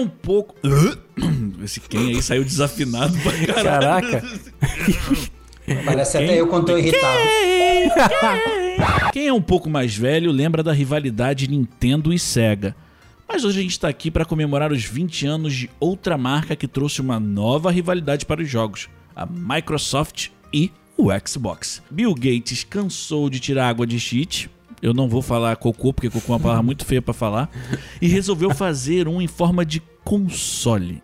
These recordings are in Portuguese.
um pouco. Esse quem aí saiu desafinado pra caralho. Caraca. Parece quem? até eu quando tô irritado. Quem é um pouco mais velho lembra da rivalidade Nintendo e Sega. Mas hoje a gente está aqui para comemorar os 20 anos de outra marca que trouxe uma nova rivalidade para os jogos: a Microsoft e o Xbox. Bill Gates cansou de tirar água de cheat. Eu não vou falar cocô, porque cocô é uma palavra muito feia para falar. E resolveu fazer um em forma de console.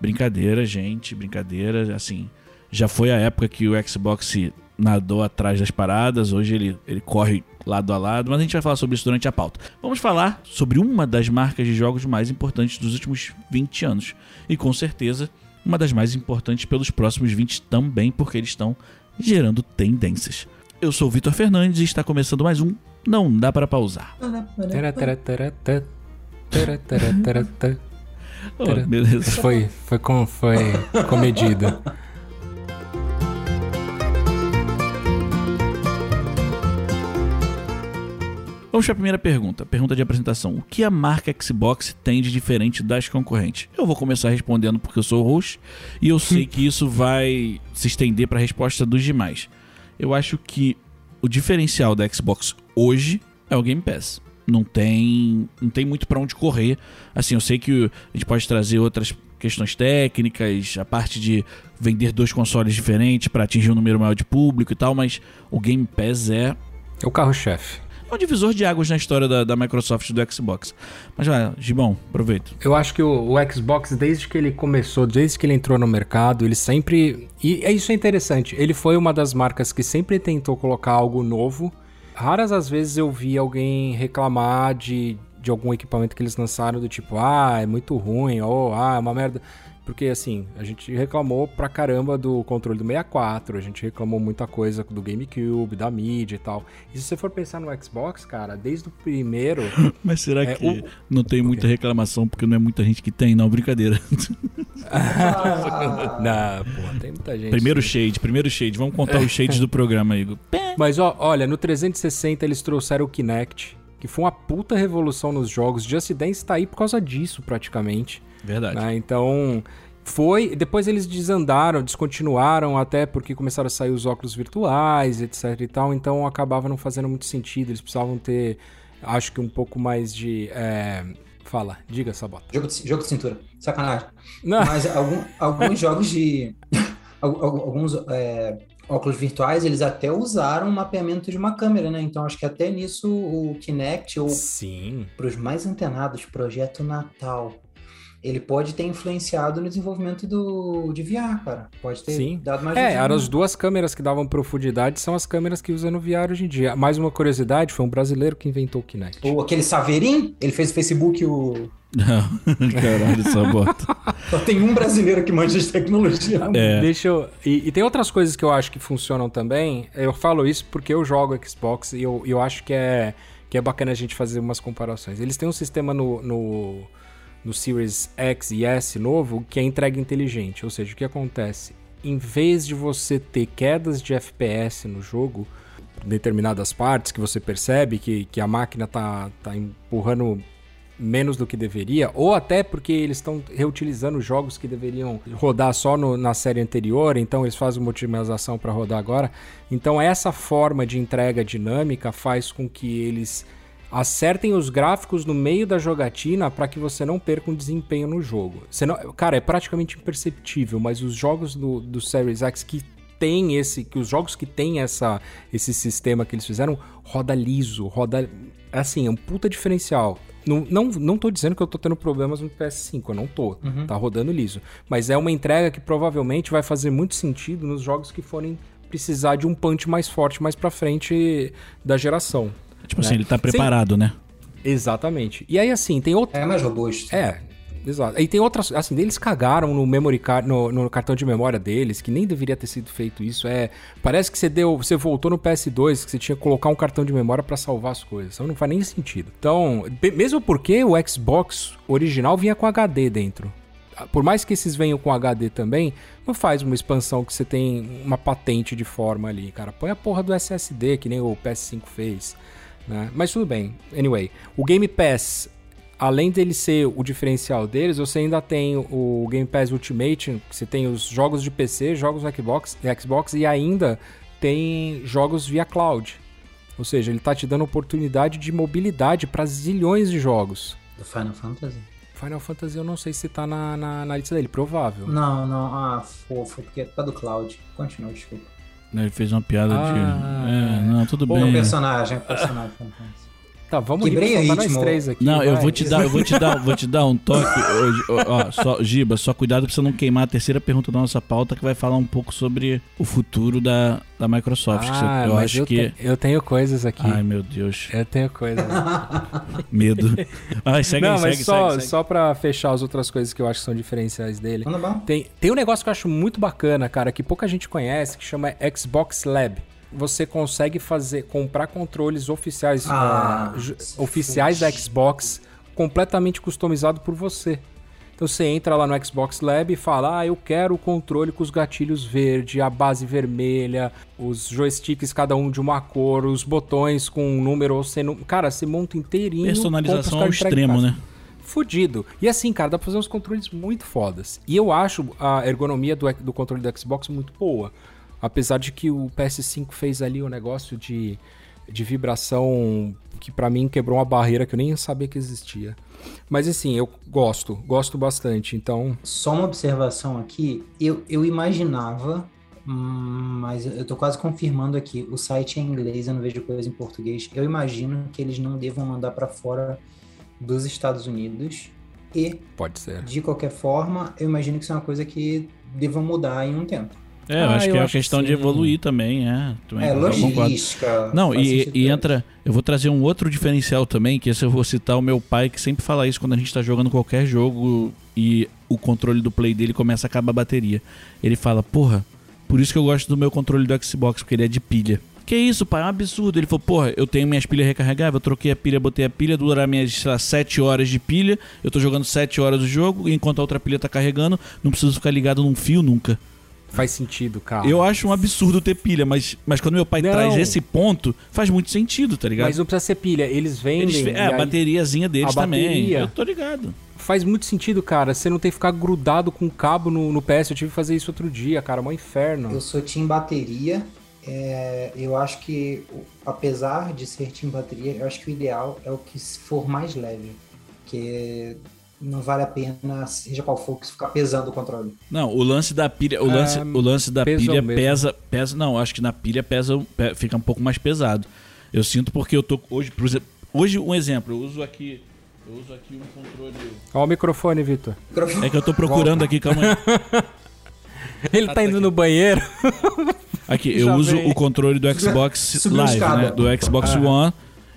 Brincadeira, gente, brincadeira. Assim, já foi a época que o Xbox nadou atrás das paradas, hoje ele, ele corre lado a lado, mas a gente vai falar sobre isso durante a pauta. Vamos falar sobre uma das marcas de jogos mais importantes dos últimos 20 anos. E com certeza, uma das mais importantes pelos próximos 20 também, porque eles estão gerando tendências. Eu sou o Vitor Fernandes e está começando mais um Não Dá para Pausar. Oh, beleza. Foi, foi, com, foi comedido. Vamos para a primeira pergunta, pergunta de apresentação. O que a marca Xbox tem de diferente das concorrentes? Eu vou começar respondendo porque eu sou o host e eu sei que isso vai se estender para a resposta dos demais. Eu acho que o diferencial da Xbox hoje é o Game Pass. Não tem, não tem muito para onde correr. Assim, eu sei que a gente pode trazer outras questões técnicas, a parte de vender dois consoles diferentes para atingir um número maior de público e tal, mas o Game Pass é é o carro-chefe é um divisor de águas na história da, da Microsoft e do Xbox. Mas vai, Gibão, aproveito. Eu acho que o, o, Xbox, desde que ele começou, desde que ele entrou no mercado, ele sempre. E é isso é interessante. Ele foi uma das marcas que sempre tentou colocar algo novo. Raras as vezes eu vi alguém reclamar de, de algum equipamento que eles lançaram, do tipo, ah, é muito ruim, ou ah, é uma merda. Porque, assim, a gente reclamou pra caramba do controle do 64, a gente reclamou muita coisa do GameCube, da mídia e tal. E se você for pensar no Xbox, cara, desde o primeiro. Mas será é, que o... não tem muita reclamação porque não é muita gente que tem? Não, brincadeira. não, pô, tem muita gente. Primeiro shade, primeiro shade. Vamos contar os shades do programa, Igor. Mas, ó, olha, no 360 eles trouxeram o Kinect, que foi uma puta revolução nos jogos. Just Dance tá aí por causa disso, praticamente. Verdade. Né? Então, foi. Depois eles desandaram, descontinuaram, até porque começaram a sair os óculos virtuais, etc e tal. Então acabava não fazendo muito sentido. Eles precisavam ter, acho que um pouco mais de. É... Fala, diga, Sabota. Jogo de, jogo de cintura. Sacanagem. Não. Mas algum, alguns jogos de. alguns é, óculos virtuais, eles até usaram o mapeamento de uma câmera, né? Então acho que até nisso o Kinect, ou para os mais antenados, Projeto Natal ele pode ter influenciado no desenvolvimento do, de VR, cara. Pode ter Sim. dado mais É, eram as duas câmeras que davam profundidade, são as câmeras que usa no VR hoje em dia. Mais uma curiosidade, foi um brasileiro que inventou o Kinect. Ou aquele Saverin, ele fez o Facebook o... Não, caralho, só bota. Só tem um brasileiro que manja de tecnologia. É. Deixa eu... E, e, tem outras coisas que eu acho que funcionam também. Eu falo isso porque eu jogo Xbox e eu, eu acho que é, que é bacana a gente fazer umas comparações. Eles têm um sistema no... no no Series X e S novo, que é entrega inteligente. Ou seja, o que acontece? Em vez de você ter quedas de FPS no jogo, determinadas partes que você percebe que, que a máquina tá, tá empurrando menos do que deveria, ou até porque eles estão reutilizando jogos que deveriam rodar só no, na série anterior, então eles fazem uma otimização para rodar agora. Então essa forma de entrega dinâmica faz com que eles acertem os gráficos no meio da jogatina para que você não perca um desempenho no jogo. Não, cara, é praticamente imperceptível, mas os jogos do, do Series X que tem esse, que os jogos que tem essa, esse sistema que eles fizeram roda liso, roda assim, é um puta diferencial. Não, não, não tô dizendo que eu tô tendo problemas no PS5, eu não tô. Uhum. Tá rodando liso. Mas é uma entrega que provavelmente vai fazer muito sentido nos jogos que forem precisar de um punch mais forte mais pra frente da geração. Tipo assim, né? assim, ele tá preparado, Sim. né? Exatamente. E aí, assim, tem outro. É mais robusto. É, exato. E tem outras. Assim, eles cagaram no memory card, no, no, cartão de memória deles, que nem deveria ter sido feito isso. É. Parece que você deu. Você voltou no PS2, que você tinha que colocar um cartão de memória para salvar as coisas. Então não faz nem sentido. Então, mesmo porque o Xbox original vinha com HD dentro. Por mais que esses venham com HD também, não faz uma expansão que você tem uma patente de forma ali, cara. Põe a porra do SSD, que nem o PS5 fez. Né? Mas tudo bem. Anyway, o Game Pass além dele ser o diferencial deles, você ainda tem o Game Pass Ultimate, que você tem os jogos de PC, jogos Xbox, Xbox e ainda tem jogos via cloud. Ou seja, ele tá te dando oportunidade de mobilidade para zilhões de jogos. Do Final Fantasy? Final Fantasy eu não sei se tá na, na, na lista dele, provável. Não, não, ah, fofo, porque tá do Cloud. Continua, desculpa. Ele fez uma piada ah, de. É, não, tudo bem. O personagem, o personagem. Tá, vamos Quebrei ir nós três aqui. Não, vai. eu vou te dar, eu vou te dar, vou te dar um toque. ó, só, Giba, só cuidado pra você não queimar a terceira pergunta da nossa pauta que vai falar um pouco sobre o futuro da, da Microsoft. Ah, eu acho eu que. Te, eu tenho coisas aqui. Ai, meu Deus. Eu tenho coisas. Medo. Ai, segue Não, aí, mas segue, só, segue, só pra fechar as outras coisas que eu acho que são diferenciais dele. Tem, tem um negócio que eu acho muito bacana, cara, que pouca gente conhece, que chama Xbox Lab você consegue fazer comprar controles oficiais ah, uh, oficiais da Xbox completamente customizado por você. Então você entra lá no Xbox Lab e fala: "Ah, eu quero o controle com os gatilhos verde, a base vermelha, os joysticks cada um de uma cor, os botões com um número ou sem número". Cara, você monta inteirinho, personalização ao extremo, né? Fudido. E assim, cara, dá pra fazer uns controles muito fodas. E eu acho a ergonomia do, do controle do Xbox muito boa. Apesar de que o PS5 fez ali um negócio de, de vibração que para mim quebrou uma barreira que eu nem sabia que existia. Mas assim, eu gosto, gosto bastante, então... Só uma observação aqui, eu, eu imaginava, hum, mas eu tô quase confirmando aqui, o site é em inglês, eu não vejo coisa em português, eu imagino que eles não devam mandar para fora dos Estados Unidos e... Pode ser. De qualquer forma, eu imagino que isso é uma coisa que deva mudar em um tempo. É, eu ah, acho que é uma questão de evoluir também, é. Também é, logística. Não, e, e entra. Eu vou trazer um outro diferencial também, que esse eu vou citar o meu pai, que sempre fala isso quando a gente tá jogando qualquer jogo e o controle do play dele começa a acabar a bateria. Ele fala, porra, por isso que eu gosto do meu controle do Xbox, porque ele é de pilha. Que isso, pai? É um absurdo. Ele falou, porra, eu tenho minhas pilhas recarregáveis, eu troquei a pilha, botei a pilha, durar minhas, sei lá, 7 horas de pilha. Eu tô jogando 7 horas do jogo, enquanto a outra pilha tá carregando, não preciso ficar ligado num fio nunca. Faz sentido, cara. Eu acho um absurdo ter pilha, mas, mas quando meu pai não. traz esse ponto, faz muito sentido, tá ligado? Mas não precisa ser pilha, eles vendem. Eles, é, a bateriazinha deles a também. Bateria. Eu tô ligado. Faz muito sentido, cara. Você não tem que ficar grudado com o cabo no, no PS. Eu tive que fazer isso outro dia, cara. Mó inferno. Eu sou Team Bateria. É, eu acho que, apesar de ser Team Bateria, eu acho que o ideal é o que for mais leve. Que não vale a pena, seja qual for, ficar pesando o controle. Não, o lance da pilha, o lance, é, o lance da pilha pesa, pesa, não, acho que na pilha pesa, fica um pouco mais pesado. Eu sinto porque eu tô hoje, por exemplo, hoje um exemplo, eu uso aqui, eu uso aqui um controle. Olha o microfone, Vitor. É que eu tô procurando aqui, calma aí. Ele ah, tá, tá indo aqui. no banheiro. Aqui, eu uso vem. o controle do Xbox Live, né, do Xbox ah. One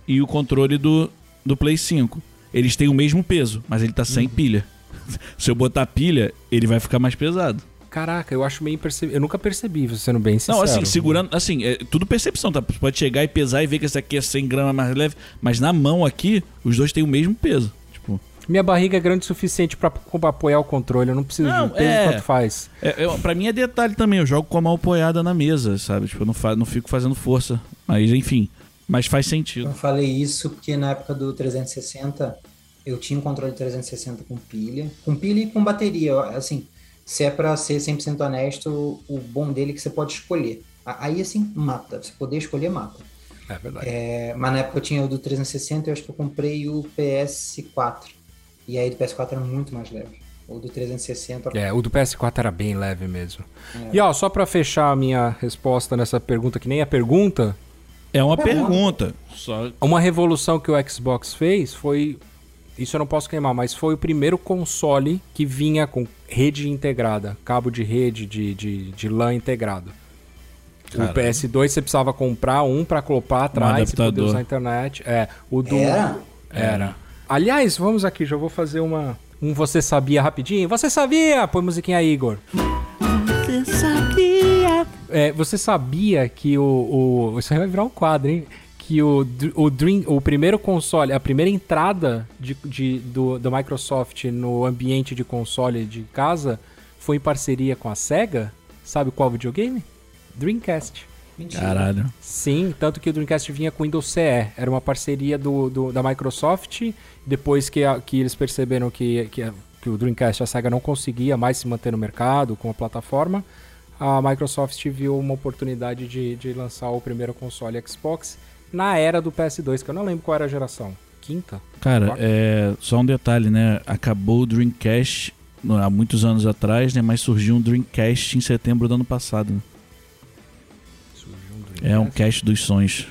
e o controle do do Play 5 eles têm o mesmo peso, mas ele tá sem uhum. pilha. Se eu botar pilha, ele vai ficar mais pesado. Caraca, eu acho meio imperceptível. Eu nunca percebi, sendo bem sincero. Não, assim, segurando, assim, é tudo percepção, tá? Você pode chegar e pesar e ver que esse aqui é 100 gramas mais leve, mas na mão aqui, os dois têm o mesmo peso. Tipo. Minha barriga é grande o suficiente para apoiar o controle, eu não preciso não, de peso é, quanto faz. É, eu, pra mim é detalhe também, eu jogo com a mão apoiada na mesa, sabe? Tipo, eu não, fa não fico fazendo força. Mas enfim. Mas faz sentido. Eu falei isso porque na época do 360 eu tinha um controle 360 com pilha, com pilha e com bateria. Assim, se é para ser 100% honesto, o bom dele é que você pode escolher. Aí, assim, mata. Você poder escolher, mata. É verdade. É, mas na época eu tinha o do 360 eu acho que eu comprei o PS4. E aí o PS4 era muito mais leve. O do 360. É, o do PS4 era bem leve mesmo. É. E ó, só para fechar a minha resposta nessa pergunta, que nem a pergunta, é uma pergunta. Só... Uma revolução que o Xbox fez foi. Isso eu não posso queimar, mas foi o primeiro console que vinha com rede integrada, cabo de rede de, de, de LAN integrado. Caramba. O PS2 você precisava comprar um para colocar atrás um e poder usar a internet. É, o do. Era? Era. Aliás, vamos aqui, já vou fazer uma. Um Você Sabia rapidinho. Você sabia? Põe musiquinha aí, Igor. Você sabia? É, você sabia que o, o. Isso aí vai virar um quadro, hein? Que o, o, Dream, o primeiro console, a primeira entrada de, de, do, do Microsoft no ambiente de console de casa foi em parceria com a SEGA? Sabe qual videogame? Dreamcast. Mentira. Caralho. Sim, tanto que o Dreamcast vinha com Windows CE. Era uma parceria do, do da Microsoft. Depois que, a, que eles perceberam que, que, a, que o Dreamcast, a SEGA não conseguia mais se manter no mercado com a plataforma, a Microsoft viu uma oportunidade de, de lançar o primeiro console Xbox na era do PS2, que eu não lembro qual era a geração. Quinta? Cara, é, só um detalhe, né? Acabou o Dreamcast no- há muitos anos atrás, né? Mas surgiu um Dreamcast em setembro do ano passado. né? É um cast dos sonhos.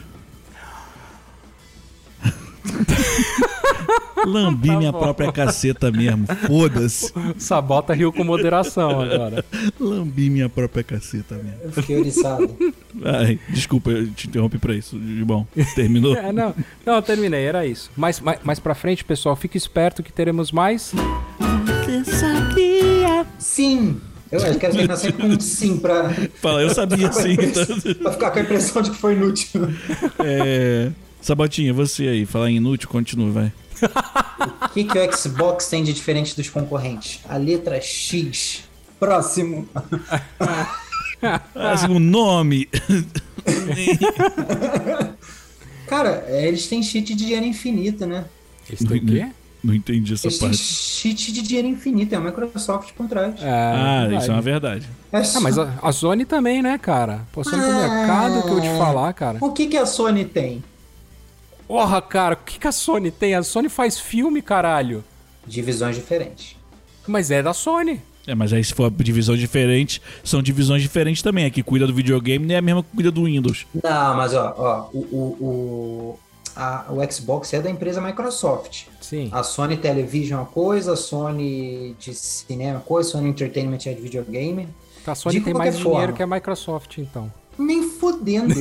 Lambi Tá minha bom. própria caceta mesmo. Foda-se. Sabota riu com moderação agora. Lambi minha própria caceta mesmo. Eu fiquei oriçado. Ai, desculpa, eu te interrompi pra isso. Bom, terminou. É, não, não, eu terminei, era isso. Mas mais, mais pra frente, pessoal, fique esperto que teremos mais. Sim! Eu acho que quero terminar sempre com um sim pra, Fala, eu sabia sim. então- pra ficar com a impressão de que foi inútil. É... Sabotinha, você aí, falar em inútil, continua, vai. O que, que o Xbox tem de diferente dos concorrentes? A letra X. Próximo. Ah, segundo nome. Cara, é, eles têm cheat de dinheiro infinito, né? Esse tem o quê? Não entendi essa Eles têm parte. cheat de dinheiro infinito, é a Microsoft por trás. É, Ah, verdade. isso é uma verdade. É só- Ah, mas a, a Sony também, né, cara? Pô, Sony tem mercado que eu te falar, cara. O que, que a Sony tem? Porra, cara, o que, que a Sony tem? A Sony faz filme, caralho. Divisões diferentes. Mas é da Sony. É, mas aí se for divisão diferente, são divisões diferentes também. A que cuida do videogame não é a mesma que cuida do Windows. Não, mas ó, ó o, o, o, a- o Xbox é da empresa Microsoft. Sim. A Sony Television é uma coisa, a Sony de cinema é uma coisa, a Sony Entertainment é de videogame. A Sony de tem mais dinheiro forma. que a Microsoft, então. Nem fudendo.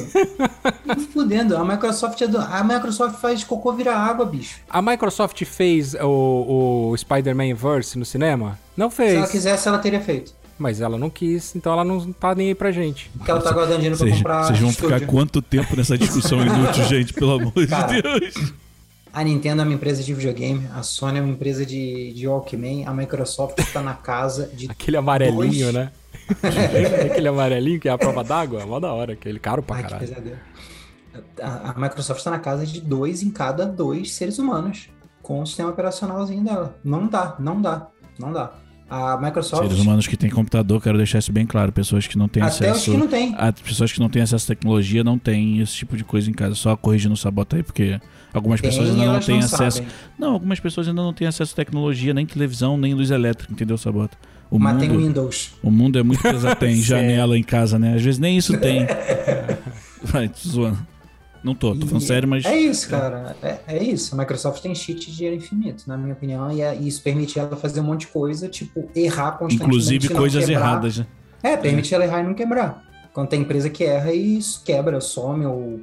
Nem fudendo. A Microsoft, é do- a Microsoft faz cocô virar água, bicho. A Microsoft fez o, o Spider-Man Verse no cinema? Não Se fez. ela quisesse, ela teria feito. Mas ela não quis, então ela não tá nem aí pra gente. Porque ela tá guardando dinheiro pra comprar. vocês vão ficar quanto tempo nessa discussão inútil, gente? Pelo amor de Cara. Deus. A Nintendo é uma empresa de videogame, a Sony é uma empresa de, de Walkman, a Microsoft está na casa de. Aquele amarelinho, Dois. né? Lembra aquele amarelinho que é a prova d'água? Mó da hora, aquele caro pra Ai, caralho. A, a Microsoft está na casa de dois em cada dois seres humanos com o sistema operacionalzinho dela. Não dá, não dá, não dá. A Microsoft. Seres humanos que têm computador, quero deixar isso bem claro. Pessoas que não têm Até os acesso. que não têm. As pessoas que não têm acesso à tecnologia não têm esse tipo de coisa em casa. Só corrigindo o sabota aí, porque algumas pessoas Tem, ainda não têm não acesso. sabem. Não, algumas pessoas ainda não têm acesso à tecnologia, nem televisão, nem luz elétrica, entendeu, Sabota? O Mas tem mundo, Windows. o mundo é muito pesado. Tem janela em casa, né? Às vezes nem isso tem. Vai, tô zoando. Não tô, tô falando E sério, mas. É isso, cara. É, é isso. A Microsoft tem cheat de dinheiro infinito, na minha opinião, e é- e isso permite ela fazer um monte de coisa, tipo, errar constantemente. Inclusive não coisas quebrar. erradas, né? É, permite ela errar e não quebrar. Quando tem empresa que erra e isso quebra, some, ou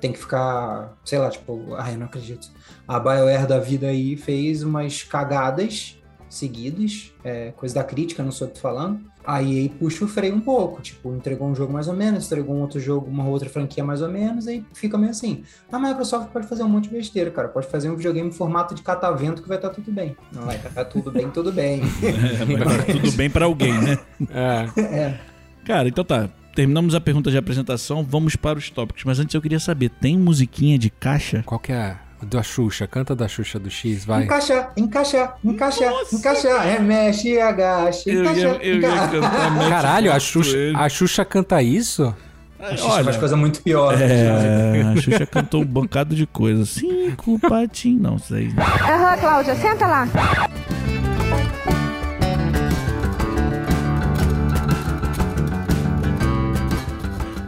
tem que ficar, sei lá, tipo, ai, eu não acredito. A BioWare da vida aí fez umas cagadas seguidas, é, coisa da crítica, não sou eu que tô falando. Aí aí puxa o freio um pouco, tipo, entregou um jogo mais ou menos, entregou um outro jogo, uma outra franquia mais ou menos, aí fica meio assim. A Microsoft pode fazer um monte de besteira, cara. Pode fazer um videogame em formato de catavento que vai estar tudo bem. Não vai estar tudo bem, tudo bem. É, vai ficar tudo bem pra alguém, né? É. é. Cara, então tá. Terminamos a pergunta de apresentação, vamos para os tópicos. Mas antes eu queria saber, tem musiquinha de caixa? Qual que é? O Da Xuxa, canta da Xuxa do X, vai. Encaixa, encaixa, encaixa, Nossa! encaixa, remexe, agacha, Eu encaixa, ia, eu ia encaixa. cantar Caralho, a Xuxa, a Xuxa canta isso? A Xuxa faz coisa muito pior. É, a Xuxa cantou um bancado de coisa. Cinco patinhos. Não, sei. Aham, Cláudia, senta lá.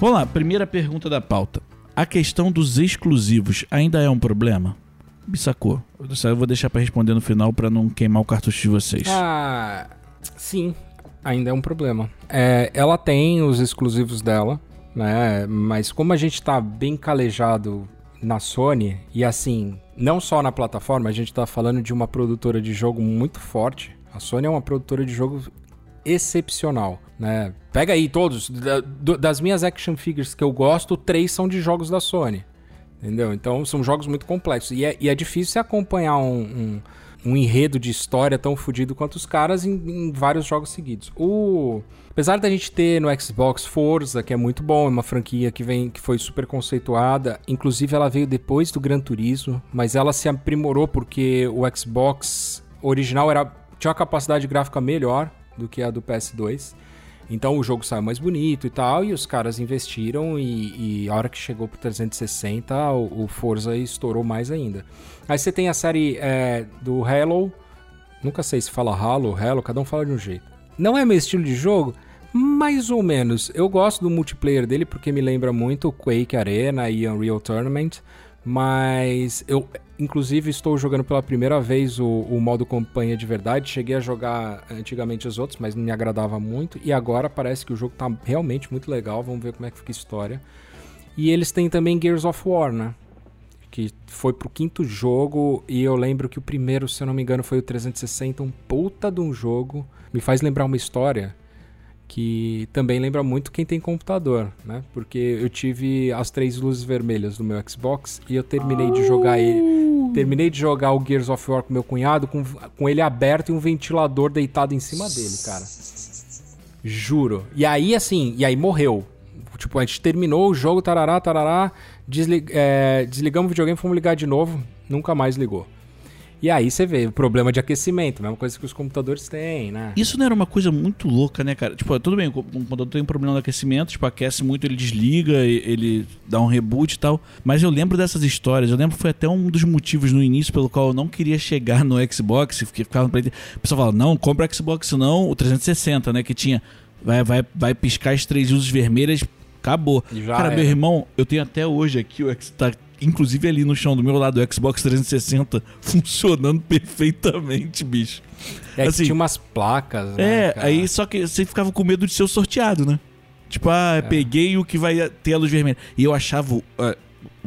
Vamos lá, primeira pergunta da pauta. A questão dos exclusivos ainda é um problema? Sacou. Eu vou deixar pra responder no final pra não queimar o cartucho de vocês. Ah, sim, ainda é um problema. É, ela tem os exclusivos dela, né? Mas como a gente tá bem calejado na Sony, e assim, não só na plataforma, a gente tá falando de uma produtora de jogo muito forte. A Sony é uma produtora de jogo excepcional, né? Pega aí todos, da- das minhas action figures que eu gosto, três são de jogos da Sony. Entendeu? Então são jogos muito complexos. E é, e é difícil você acompanhar um, um, um enredo de história tão fodido quanto os caras em, em, vários jogos seguidos. O apesar da gente ter no Xbox Forza, que é muito bom, é uma franquia que vem que foi super conceituada, inclusive ela veio depois do Gran Turismo, mas ela se aprimorou porque o Xbox original era tinha uma capacidade gráfica melhor do que a do PS2. Então o jogo saiu mais bonito e tal, e os caras investiram e, e a hora que chegou pro 360, o, o, Forza estourou mais ainda. Aí você tem a série é, do Halo, nunca sei se fala Halo, Halo, cada um fala de um jeito. Não é meu estilo de jogo? Mais ou menos. Eu gosto do multiplayer dele porque me lembra muito Quake Arena e Unreal Tournament, mas eu inclusive estou jogando pela primeira vez o, o, modo campanha de verdade. Cheguei a jogar antigamente os outros, mas não me agradava muito. E agora parece que o jogo está realmente muito legal. Vamos ver como é que fica a história. E eles têm também Gears of War, né? Que foi pro quinto jogo. E eu lembro que o primeiro, se eu não me engano, foi o 360. Um puta de um jogo. Me faz lembrar uma história que também lembra muito quem tem computador, né? Porque eu tive as três luzes vermelhas do meu Xbox e eu terminei de jogar ele. Terminei de jogar o Gears of War com meu cunhado com, com ele aberto e um ventilador deitado em cima dele, cara. Juro. E aí, assim, e aí morreu. Tipo, a gente terminou o jogo, tarará, tarará, deslig, é, desligamos o videogame, fomos ligar de novo, nunca mais ligou. E aí você vê o problema de aquecimento, mesma coisa que os computadores têm, né? Isso não era uma coisa muito louca, né, cara? Tipo, tudo bem, o computador tem um problema de aquecimento, tipo, aquece muito, ele desliga, ele dá um reboot e tal. Mas eu lembro dessas histórias, eu lembro que foi até um dos motivos no início pelo qual eu não queria chegar no Xbox, ficava no O pessoal fala, não, compra o Xbox não, o 360, né, que tinha vai, vai, vai piscar as três luzes vermelhas, acabou. Cara, era. meu irmão, eu tenho até hoje aqui o tá inclusive ali no chão do meu lado, o Xbox 360 funcionando perfeitamente, bicho. É assim, tinha umas placas, né, É, cara? aí só que você ficava com medo de ser sorteado, né? Tipo, ah, é. peguei o que vai ter a luz vermelha. E eu achava. Uh,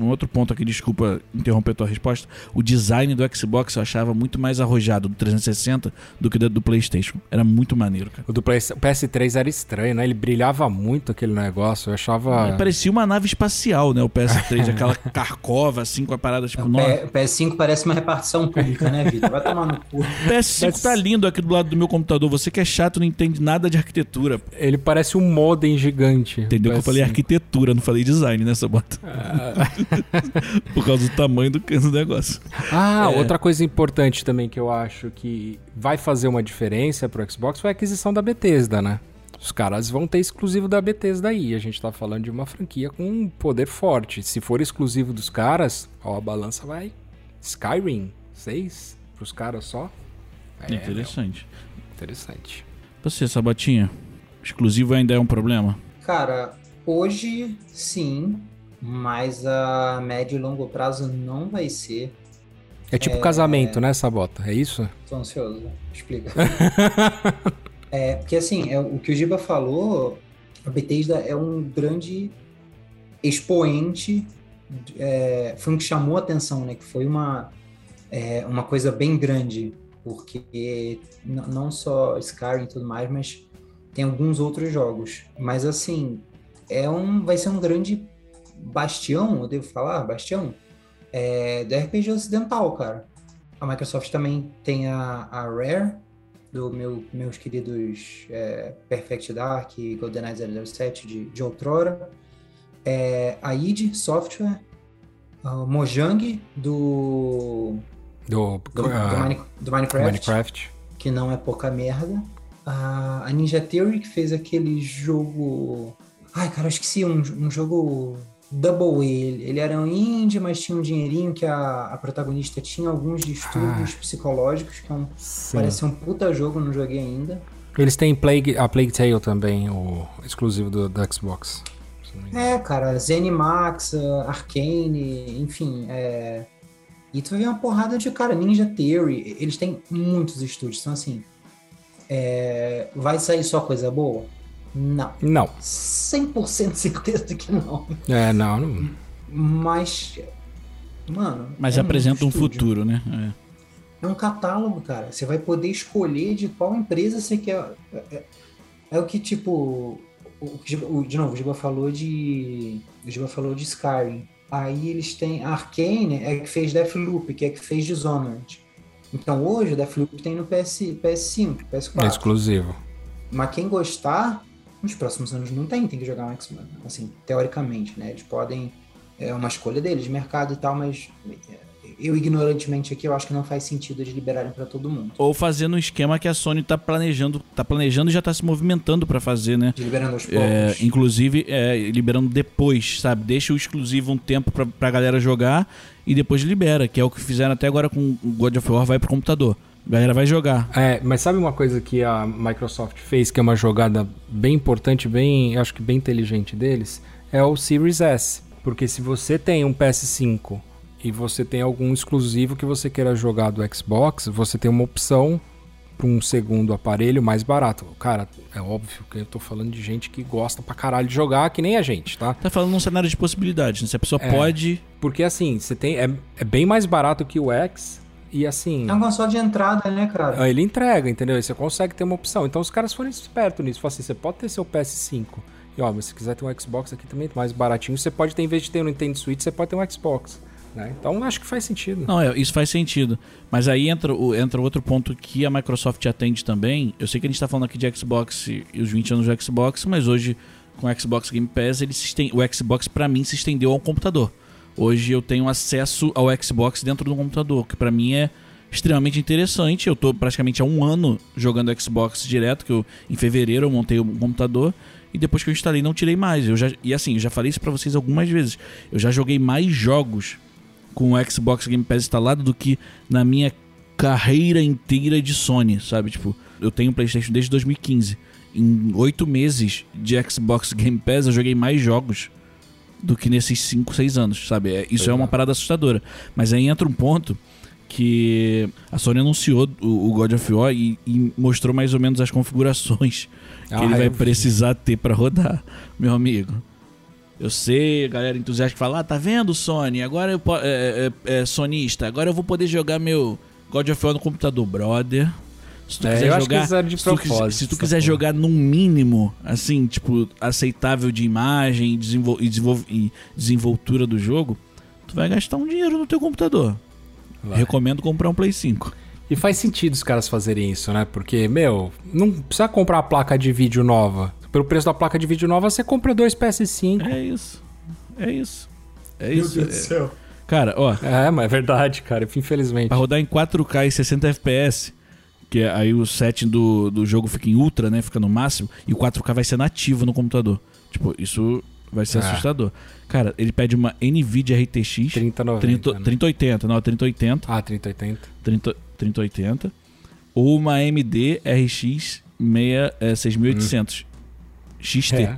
um outro ponto aqui, desculpa interromper a tua resposta. O design do Xbox eu achava muito mais arrojado do 360 do que do, do PlayStation. Era muito maneiro, cara. O do Play, o PS3 era estranho, né? Ele brilhava muito aquele negócio. Eu achava. É, parecia uma nave espacial, né? O PS3, aquela carcova assim com a parada tipo. O PS5 parece uma repartição pública, né, Vitor? Vai tomar no cu. O PS5 PS... tá lindo aqui do lado do meu computador. Você que é chato não entende nada de arquitetura. Ele parece um modem gigante. Entendeu? Que eu falei arquitetura, não falei design nessa bota. Ah. Por causa do tamanho do, do negócio. Ah, é. outra coisa importante também que eu acho que vai fazer uma diferença pro Xbox foi a aquisição da Bethesda, né? Os caras vão ter exclusivo da Bethesda aí. A gente tá falando de uma franquia com um poder forte. Se for exclusivo dos caras, ó, a balança vai. Skyrim, 6 pros caras só. É, Interessante. Meu. Interessante. Você, Sabatinha, exclusivo ainda é um problema? Cara, hoje sim, mas a médio e longo prazo não vai ser. É tipo é... casamento, né, Sabota? É isso? Tô ansioso. Explica. é, porque assim, é, o que o Giba falou, a Bethesda é um grande expoente, é, foi um que chamou a atenção, né? Que foi uma, é, uma coisa bem grande, porque não só Skyrim e tudo mais, mas tem alguns outros jogos. Mas assim, é um, vai ser um grande bastião, eu devo falar, bastião, é, do RPG ocidental, cara. A Microsoft também tem a, a Rare, do meu, meus queridos é, Perfect Dark e GoldenEye 007 de, de outrora. É, a id Software, o Mojang do do, do, uh, do, Mine, do Minecraft, Minecraft, que não é pouca merda. A, a Ninja Theory, que fez aquele jogo. Ai, cara, eu esqueci um, um jogo Double ele, ele era um indie, mas tinha um dinheirinho que a, a protagonista tinha alguns distúrbios ah, psicológicos, que é um, parece um puta jogo, não joguei ainda. Eles têm Plague, a Plague Tale também, o exclusivo do, do Xbox. É, cara, Zenimax, Arcane, enfim, é... E tu ver uma porrada de, cara, Ninja Theory, eles têm muitos estúdios, então assim, é... vai sair só coisa boa? Não. Não. 100% certeza de que não. É, não. não... Mas, mano. Mas é apresenta um, um futuro, né? É. é. um catálogo, cara. Você vai poder escolher de qual empresa você quer. É, é, é o que, tipo. O, o, de novo, o Giba falou de. O Giba falou de Skyrim. Aí eles têm. A Arkane é que fez Deathloop, que é que fez Dishonored. Então hoje o Deathloop tem no PS, PS5, PS4. É exclusivo. Mas quem gostar, nos próximos anos não tem, tem que jogar um X-Men. Assim, teoricamente, né? Eles podem. É uma escolha deles de mercado e tal, mas é, eu ignorantemente aqui, eu acho que não faz sentido eles liberarem para todo mundo. Ou fazendo um esquema que a Sony tá planejando, tá planejando e já tá se movimentando para fazer, né? De liberando aos poucos. É, inclusive, é, liberando depois, sabe? Deixa o exclusivo um tempo pra, pra galera jogar e depois libera, que é o que fizeram até agora com God of War vai pro computador. A galera vai jogar. É, mas sabe uma coisa que a Microsoft fez, que é uma jogada bem importante, bem, acho que bem inteligente deles? É o Series S. Porque se você tem um PS5 e você tem algum exclusivo que você queira jogar do Xbox, você tem uma opção para um segundo aparelho mais barato. Cara, é óbvio que eu tô falando de gente que gosta pra caralho de jogar, que nem a gente, tá? Tá falando num cenário de possibilidades, né? Se a pessoa é, pode. Porque assim, você tem. É, é bem mais barato que o X. E assim. É um console de entrada, né, cara? Ele entrega, entendeu? E você consegue ter uma opção. Então os caras foram espertos nisso. Falam assim: você pode ter seu PS5. E ó, mas se quiser ter um Xbox aqui também mais baratinho, você pode ter, em vez de ter um Nintendo Switch, você pode ter um Xbox. Né? Então acho que faz sentido. Não, é, isso faz sentido. Mas aí entra, o, entra outro ponto que a Microsoft atende também. Eu sei que a gente está falando aqui de Xbox e os 20 anos do Xbox, mas hoje com o Xbox Game Pass, ele se estende, o Xbox para mim se estendeu ao computador. Hoje eu tenho acesso ao Xbox dentro do computador, que para mim é extremamente interessante. Eu tô praticamente há um ano jogando Xbox direto, que eu em fevereiro eu montei o computador e depois que eu instalei não tirei mais. Eu já, e assim, eu já falei isso para vocês algumas vezes. Eu já joguei mais jogos com o Xbox Game Pass instalado do que na minha carreira inteira de Sony, sabe? Tipo, eu tenho PlayStation desde 2015. Em oito meses de Xbox Game Pass eu joguei mais jogos do que nesses 5, 6 anos, sabe? É, isso é uma parada assustadora. Mas aí entra um ponto que a Sony anunciou o, o God of War e, e, mostrou mais ou menos as configurações que ah, ele vai precisar ter para rodar, meu amigo. Eu sei, galera entusiasta que fala, ah, tá vendo, Sony? Agora eu é, é, é, sonista, agora eu vou poder jogar meu God of War no computador, brother. Se tu é, quiser jogar, se tu, se tu quiser jogar num mínimo, assim, tipo, aceitável de imagem desenvol e, desenvol e desenvoltura do jogo, tu vai gastar um dinheiro no teu computador. Vai. Recomendo comprar um Play 5. E faz sentido os caras fazerem isso, né? Porque, meu, não precisa comprar a placa de vídeo nova pelo preço da placa de vídeo nova, você compra dois PS5. É isso. É isso. É Meu isso. Meu Deus do céu. Cara, ó. É, mas é verdade, cara. Infelizmente. Pra rodar em 4K e 60 FPS, que é, aí o setting do, do jogo fica em ultra, né? Fica no máximo, e o 4K vai ser nativo no computador. Tipo, isso vai ser é. assustador. Cara, ele pede uma NVIDIA RTX 3090, 30, 3080, não, 3080. Ah, 3080. 30, 3080. Ou uma AMD RX 6, é, 6800. Hum. XT. É.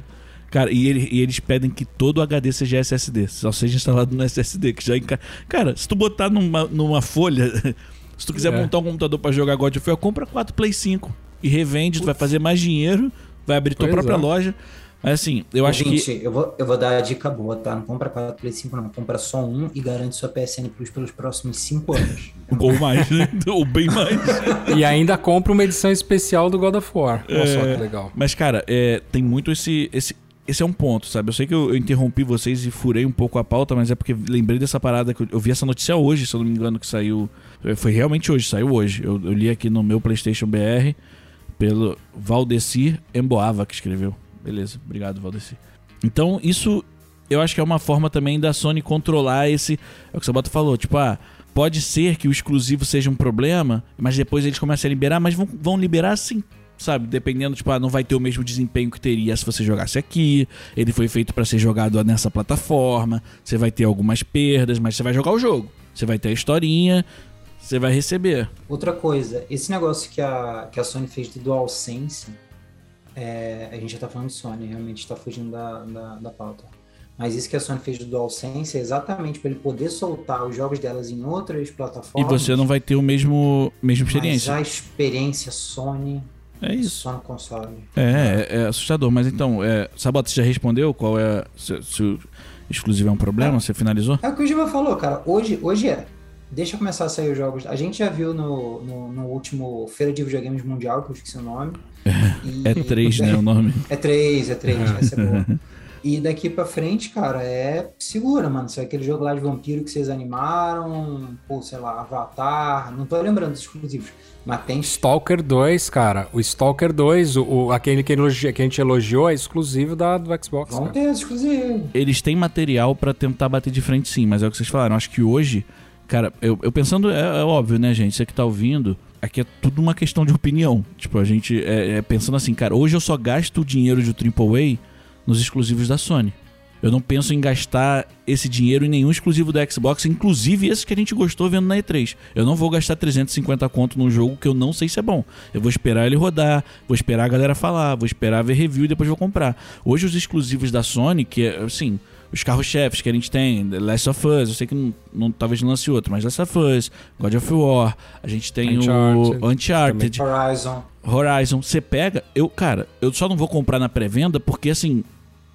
Cara, e, ele, e, eles pedem que todo o HD seja SSD, só seja instalado no SSD, que já enca... Cara, se tu botar numa, numa folha, se tu quiser é. montar um computador para jogar God of War, compra 4 Play 5 e revende, Putz. tu vai fazer mais dinheiro, vai abrir tua própria é. loja. Mas assim, eu acho Gente, que. Eu vou, eu vou dar a dica boa, tá? Não compra 4 Play 5, não. Compra só um e garante sua PSN Plus pelos próximos 5 anos. Ou mais, né? Ou bem mais. e ainda compra uma edição especial do God of War. Olha é... só que legal. Mas, cara, é, tem muito esse, esse. Esse é um ponto, sabe? Eu sei que eu, eu, interrompi vocês e furei um pouco a pauta, mas é porque lembrei dessa parada que eu, eu, vi essa notícia hoje, se eu não me engano, que saiu. Foi realmente hoje, saiu hoje. Eu, eu li aqui no meu PlayStation BR pelo Valdecir Emboava que escreveu. Beleza, obrigado, Valdecir. Então, isso eu acho que é uma forma também da Sony controlar esse. É o que o Sabato falou, tipo, ah, pode ser que o exclusivo seja um problema, mas depois eles começam a liberar, mas vão, vão liberar sim. Sabe, dependendo, tipo, ah, não vai ter o mesmo desempenho que teria se você jogasse aqui. Ele foi feito para ser jogado nessa plataforma. Você vai ter algumas perdas, mas você vai jogar o jogo. Você vai ter a historinha, você vai receber. Outra coisa, esse negócio que a, que a Sony fez do DualSense, é, a gente já está falando de Sony, realmente está fugindo da, da, da, pauta. Mas isso que a Sony fez do DualSense é exatamente para ele poder soltar os jogos delas em outras plataformas. E você não vai ter o mesmo mesma experiência. Mas a experiência Sony é isso. Só no console. É, é, é assustador. Mas então, é, Sabota, você já respondeu qual é. Se, se o exclusivo é um problema? É. Você finalizou? É o que o Giba falou, cara. Hoje, hoje é. Deixa começar a sair os jogos. A gente já viu no, no, no último Feira de Videogames Mundial, que eu esqueci o nome. E... É 3, né? O nome. É 3, é 3, essa é boa. E daqui pra frente, cara, é segura, mano. Se é aquele jogo lá de vampiro que vocês animaram, pô, sei lá, Avatar, não tô lembrando dos exclusivos. Mas tem. Stalker 2, cara. O Stalker 2, o, o aquele que, elogi, que, a gente elogiou, é exclusivo da, do Xbox. Vão cara. ter exclusivo. Eles têm material para tentar bater de frente, sim, mas é o que vocês falaram. Acho que hoje, cara, eu, eu pensando, é, é, óbvio, né, gente? Você que tá ouvindo, aqui é tudo uma questão de opinião. Tipo, a gente é, é pensando assim, cara, hoje eu só gasto o dinheiro de AAA nos exclusivos da Sony. Eu não penso em gastar esse dinheiro em nenhum exclusivo da Xbox, inclusive esse que a gente gostou vendo na E3. Eu não vou gastar 350 conto num jogo que eu não sei se é bom. Eu vou esperar ele rodar, vou esperar a galera falar, vou esperar ver review e depois vou comprar. Hoje os exclusivos da Sony, que é assim, os carros-chefes que a gente tem, The Last of Us, eu sei que não, não talvez não lance outro, mas Last of Us, God of War, a gente tem Uncharted, o Uncharted, Horizon. Horizon. Você pega, eu, cara, eu só não vou comprar na pré-venda porque assim,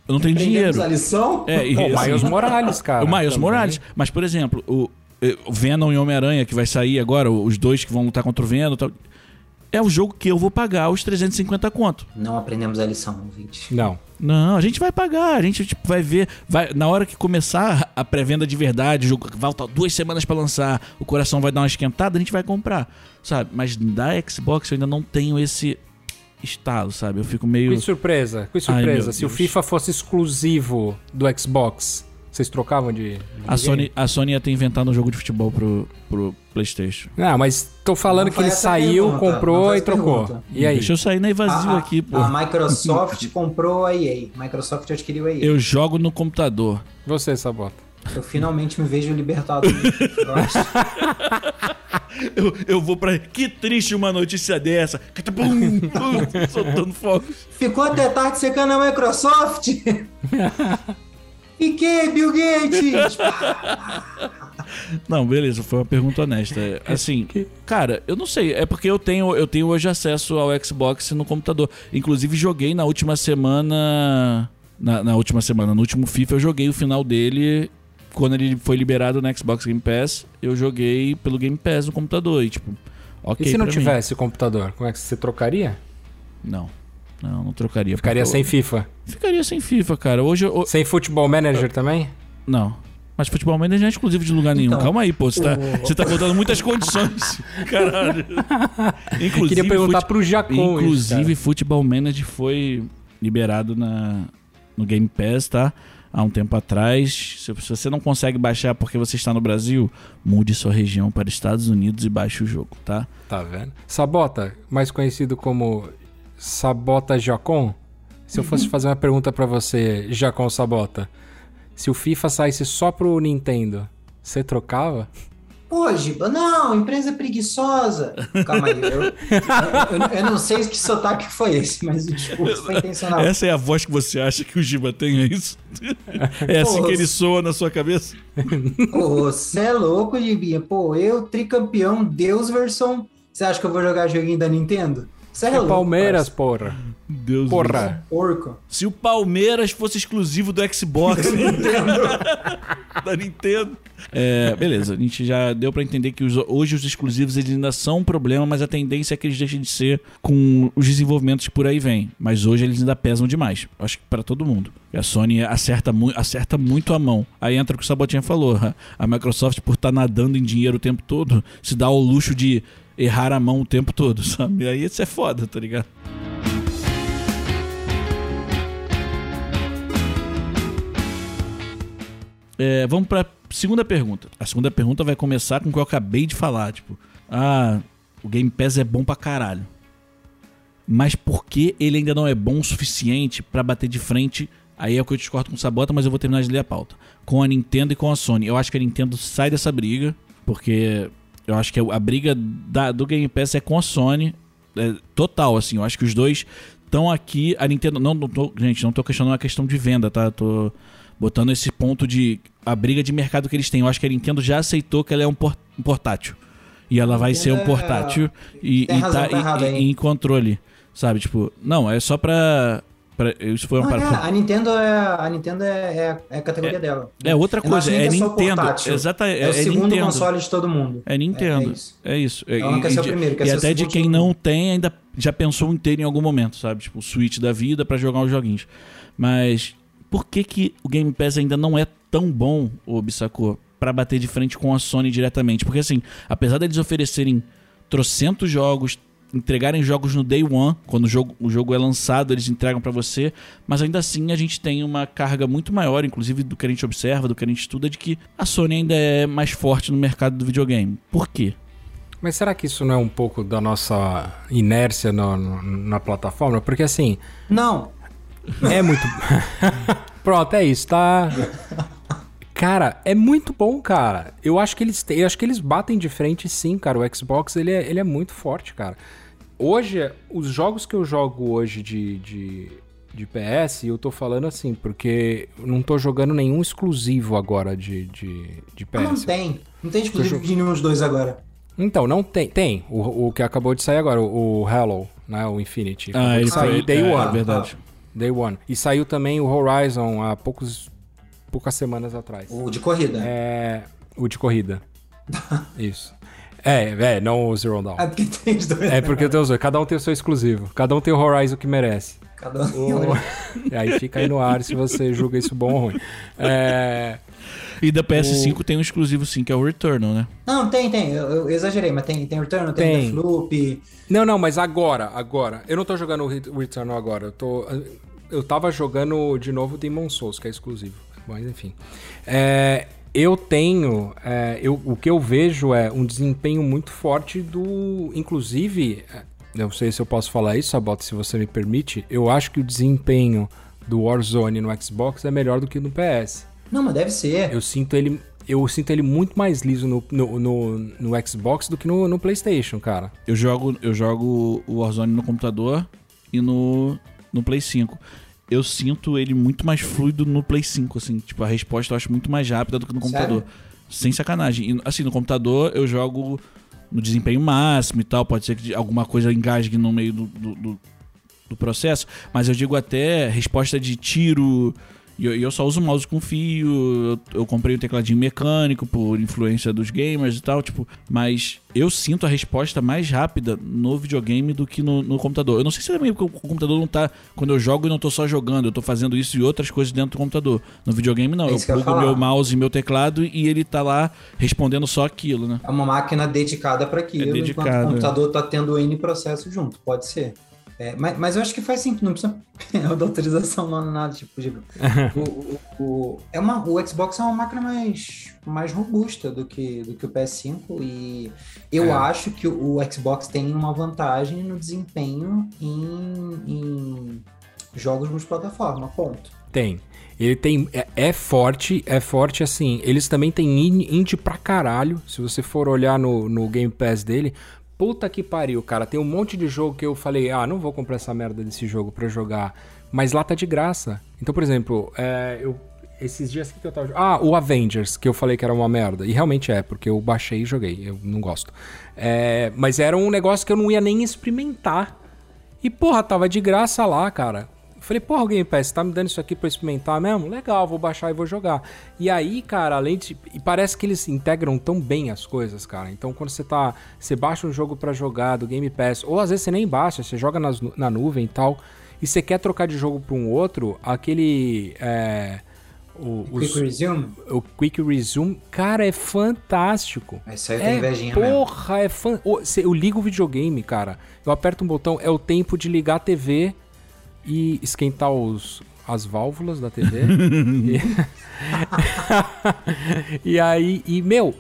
eu não tenho dinheiro. a lição? É, e, Pô, assim, Miles Morales, cara. o Miles também. Morales. Mas, por exemplo, o, o Venom e Homem-Aranha, que vai sair agora, os dois que vão lutar contra o Venom e tal. É o jogo que eu vou pagar os 350 conto. Não aprendemos a lição, ouvinte. Não. Não, a gente vai pagar, a gente tipo, vai ver, vai, na hora que começar a pré-venda de verdade, o jogo falta duas semanas pra lançar, o coração vai dar uma esquentada, a gente vai comprar, sabe? Mas da Xbox eu ainda não tenho esse estalo, sabe? Eu fico meio Que surpresa, que Ai, surpresa. meu Se o Deus. FIFA fosse exclusivo do Xbox, vocês trocavam de. de a? Sony, a Sony ia ter inventado um jogo de futebol pro, pro PlayStation. Não, mas tô falando Não que ele saiu, pergunta, comprou e trocou. pergunta. E aí? Deixa eu sair na evasivo A- aqui, pô. A Microsoft comprou a EA. Microsoft adquiriu a EA. Eu jogo no computador. Você, Sabota. Eu finalmente me vejo libertado. Eu. Eu, vou pra. Que triste uma notícia dessa. Catapum, pum, Soltando fogos. Ficou até tarde secando a Microsoft? Fiquei, Bill Gates! Não, beleza, foi uma pergunta honesta. Assim, cara, eu não sei, é porque eu tenho, eu tenho hoje acesso ao Xbox no computador. Inclusive, joguei na última semana. Na, na última semana, no último FIFA, eu joguei o final dele. Quando ele foi liberado no Xbox Game Pass, eu joguei pelo Game Pass no computador. E, tipo, ok. e se não pra mim. tivesse computador, como é que você trocaria? Não. Não, não trocaria. Ficaria sem eu- FIFA. Ficaria sem FIFA, cara. Hoje eu. Sem Futebol Manager também? Não. Mas futebol manager não é exclusivo de lugar nenhum. Então, Calma aí, pô. Você tá, o- você tá botando muitas condições. Caralho. Inclusive, Queria perguntar fute- pro Jacon. Inclusive, Futebol Manager foi liberado na, no Game Pass, tá? Há um tempo atrás. Se, você não consegue baixar porque você está no Brasil, mude sua região para Estados Unidos e baixe o jogo, tá? Tá vendo? Sabota, mais conhecido como Sabota Jacon. Se eu fosse fazer uma pergunta pra você, Jacon Sabota, se o FIFA saísse só pro Nintendo, você trocava? Pô, Giba, não, empresa preguiçosa. Calma aí, eu, eu, eu- eu não sei que sotaque foi esse, mas o discurso foi intencional. Essa é a voz que você acha que o Giba tem, é isso? É assim Pô, que ele soa na sua cabeça? Pô, você é louco, Gibinha. Pô, eu, tricampeão, Deus versão. Você acha que eu vou jogar joguinho da Nintendo? Você é, louco. Palmeiras, porra. Deus Porra. Porco. Se o Palmeiras fosse exclusivo do Xbox da Nintendo. É, beleza, a gente já deu pra entender que os- hoje os exclusivos eles ainda são um problema, mas a tendência é que eles deixem de ser com os desenvolvimentos que por aí vêm. Mas hoje eles ainda pesam demais. Acho que pra todo mundo. E a Sony acerta, mu acerta muito a mão. Aí entra o que o Sabotinha falou. a- A Microsoft, por estar nadando em dinheiro o tempo todo, se dá o luxo de errar a mão o tempo todo, sabe? Aí isso é foda, tá ligado? É, vamos pra segunda pergunta. A segunda pergunta vai começar com o que eu acabei de falar. Tipo, ah, o Game Pass é bom pra caralho. Mas por que ele ainda não é bom o suficiente pra bater de frente? Aí é o que eu discordo com o Sabota, mas eu vou terminar de ler a pauta. Com a Nintendo e com a Sony. Eu acho que a Nintendo sai dessa briga, porque eu acho que a briga da- do Game Pass é com a Sony. é, total, assim. Eu acho que os dois estão aqui. A Nintendo. Não, não tô- gente, não tô questionando a questão de venda, tá? Tô botando esse ponto de. A briga de mercado que eles têm. Eu acho que a Nintendo já aceitou que ela é um, um portátil. E ela vai ser um É, portátil e, e razão, tá tá errado e- e em controle. Sabe? Tipo, não, é só pra. Pra isso foi uma Não, é, a Nintendo é a Nintendo é, é- é a categoria dela. É outra coisa, é é Nintendo. portátil. Exata, é, É, o é segundo Nintendo. console de todo mundo. É Nintendo. É, é isso. É isso. Ela não quer ser o primeiro, quer e ser o até de quem não tem, ainda já pensou em ter em algum momento, sabe? Tipo, o Switch da vida pra jogar os joguinhos. Mas por que, que o Game Pass ainda não é tão bom, o Bissacô, para bater de frente com a Sony diretamente? Porque assim, apesar deles oferecerem trocentos jogos, entregarem jogos no day one, quando o jogo, o jogo é lançado, eles entregam para você, mas ainda assim a gente tem uma carga muito maior, inclusive do que a gente observa, do que a gente estuda, de que a Sony ainda é mais forte no mercado do videogame. Por quê? Mas será que isso não é um pouco da nossa inércia no, no, na plataforma? Porque assim. Não! É muito. Pronto, é isso, tá? Cara, é muito bom, cara. Eu acho que eles eu acho que eles batem de frente sim, cara. O Xbox ele é, ele é muito forte, cara. Hoje, os jogos que eu jogo hoje de, de, de PS, eu tô falando assim, porque não tô jogando nenhum exclusivo agora de, de, de PS. não tem. Não tem exclusivo de nenhum dos dois agora. Então, não tem. Tem. O, o que acabou de sair agora, o, o Halo, né? O Infinity. Ah, ele saiu Day é, One. É verdade. Day One. E saiu também o Horizon há poucos poucas semanas atrás. O de corrida. É. O de corrida. Isso. É, é, não o Zero Dawn. É porque tem os dois. É porque tem os dois. Cada um tem o seu exclusivo. Cada um tem o Horizon que merece. Cada um tem o... Aí fica aí no ar se você julga isso bom ou ruim. É... E da PS5 o... tem um exclusivo sim, que é o Returnal, né? Não, tem, tem. Eu, eu exagerei, mas tem, tem Returnal, tem, tem. Deathloop. Não, não, mas agora, agora. Eu não tô jogando o Returnal agora. Eu tô... Eu tava jogando de novo Demon Souls, que é exclusivo mas enfim. É, eu tenho. É, eu, o que eu vejo é um desempenho muito forte do. Inclusive, é, não sei se eu posso falar isso, Sabota, se você me permite. Eu acho que o desempenho do Warzone no Xbox é melhor do que no PS. Não, mas deve ser. Eu sinto ele. Eu sinto ele muito mais liso no, no, no, no Xbox do que no, no PlayStation, cara. Eu jogo, eu jogo o Warzone no computador e no, no Play 5 eu sinto ele muito mais fluido no Play 5, assim. Tipo, a resposta eu acho muito mais rápida do que no computador. Sério? Sem sacanagem. E, assim, no computador eu jogo no desempenho máximo e tal. Pode ser que alguma coisa engasgue no meio do, do, do, do processo. Mas eu digo até resposta de tiro, e eu, eu, só uso mouse com fio, eu, eu, comprei um tecladinho mecânico por influência dos gamers e tal, tipo, mas eu sinto a resposta mais rápida no videogame do que no, no computador. Eu não sei se é também porque o computador não tá. Quando eu jogo, eu não tô só jogando, eu tô fazendo isso e outras coisas dentro do computador. No videogame, não. É eu plugo meu mouse e meu teclado e ele tá lá respondendo só aquilo, né? É uma máquina dedicada para aquilo, é enquanto o computador tá tendo N processo junto, pode ser. É, mas, mas eu acho que faz sentido, não precisa da autorização, não, nada, tipo, digo, o, o, o, é uma, o Xbox é uma máquina mais, mais robusta do que, do que o PS5 e eu é. acho que o, o, Xbox tem uma vantagem no desempenho em, em jogos multiplataforma, ponto. Tem. Ele tem. É, é, forte, é forte assim. Eles também têm indie pra caralho. Se você for olhar no, no Game Pass dele, Puta que pariu, cara. Tem um monte de jogo que eu falei, ah, não vou comprar essa merda desse jogo pra jogar. Mas lá tá de graça. Então, por exemplo, é, eu, esses dias que eu tava. Ah, o Avengers, que eu falei que era uma merda. E realmente é, porque eu baixei e joguei. Eu não gosto. É, mas era um negócio que eu não ia nem experimentar. E, porra, tava de graça lá, cara. Falei, porra, Game Pass, tá me dando isso aqui pra experimentar mesmo? Legal, vou baixar e vou jogar. E aí, cara, além de. E parece que eles integram tão bem as coisas, cara. Então, quando você tá. Você baixa um jogo para jogar do Game Pass, ou às vezes você nem baixa, você joga nas, na nuvem e tal. E você quer trocar de jogo pra um outro, aquele. É, o, Quick Resume? O Quick Resume, cara, é fantástico. Isso aí tem é, invejinha Porra, mesmo. é fan... Eu ligo o videogame, cara. Eu aperto um botão, é o tempo de ligar a TV e esquentar os, as válvulas da TV. e... e aí, e meu,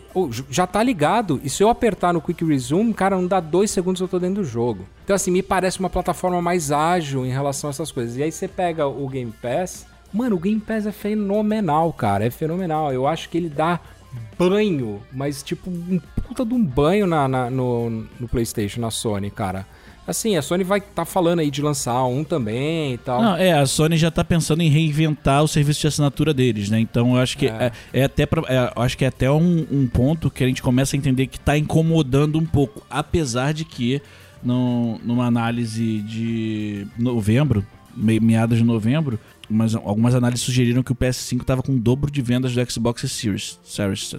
já tá ligado. E se eu apertar no Quick Resume, cara, não dá dois segundos eu tô dentro do jogo. Então, assim, me parece uma plataforma mais ágil em relação a essas coisas. E aí você pega o Game Pass. Mano, o Game Pass é fenomenal, cara. É fenomenal. Eu acho que ele dá banho, mas tipo, um puta de um banho na, na no, no PlayStation, na Sony, cara. Assim, a Sony vai estar tá falando aí de lançar um também e tal. Não, é, a Sony já está pensando em reinventar o serviço de assinatura deles, né? Então eu acho que é, é, é até pra, é, acho que é até um, um, ponto que a gente começa a entender que está incomodando um pouco, apesar de que no, numa análise de novembro, meados de novembro, mas algumas análises sugeriram que o PS5 estava com o dobro de vendas do Xbox Series, Series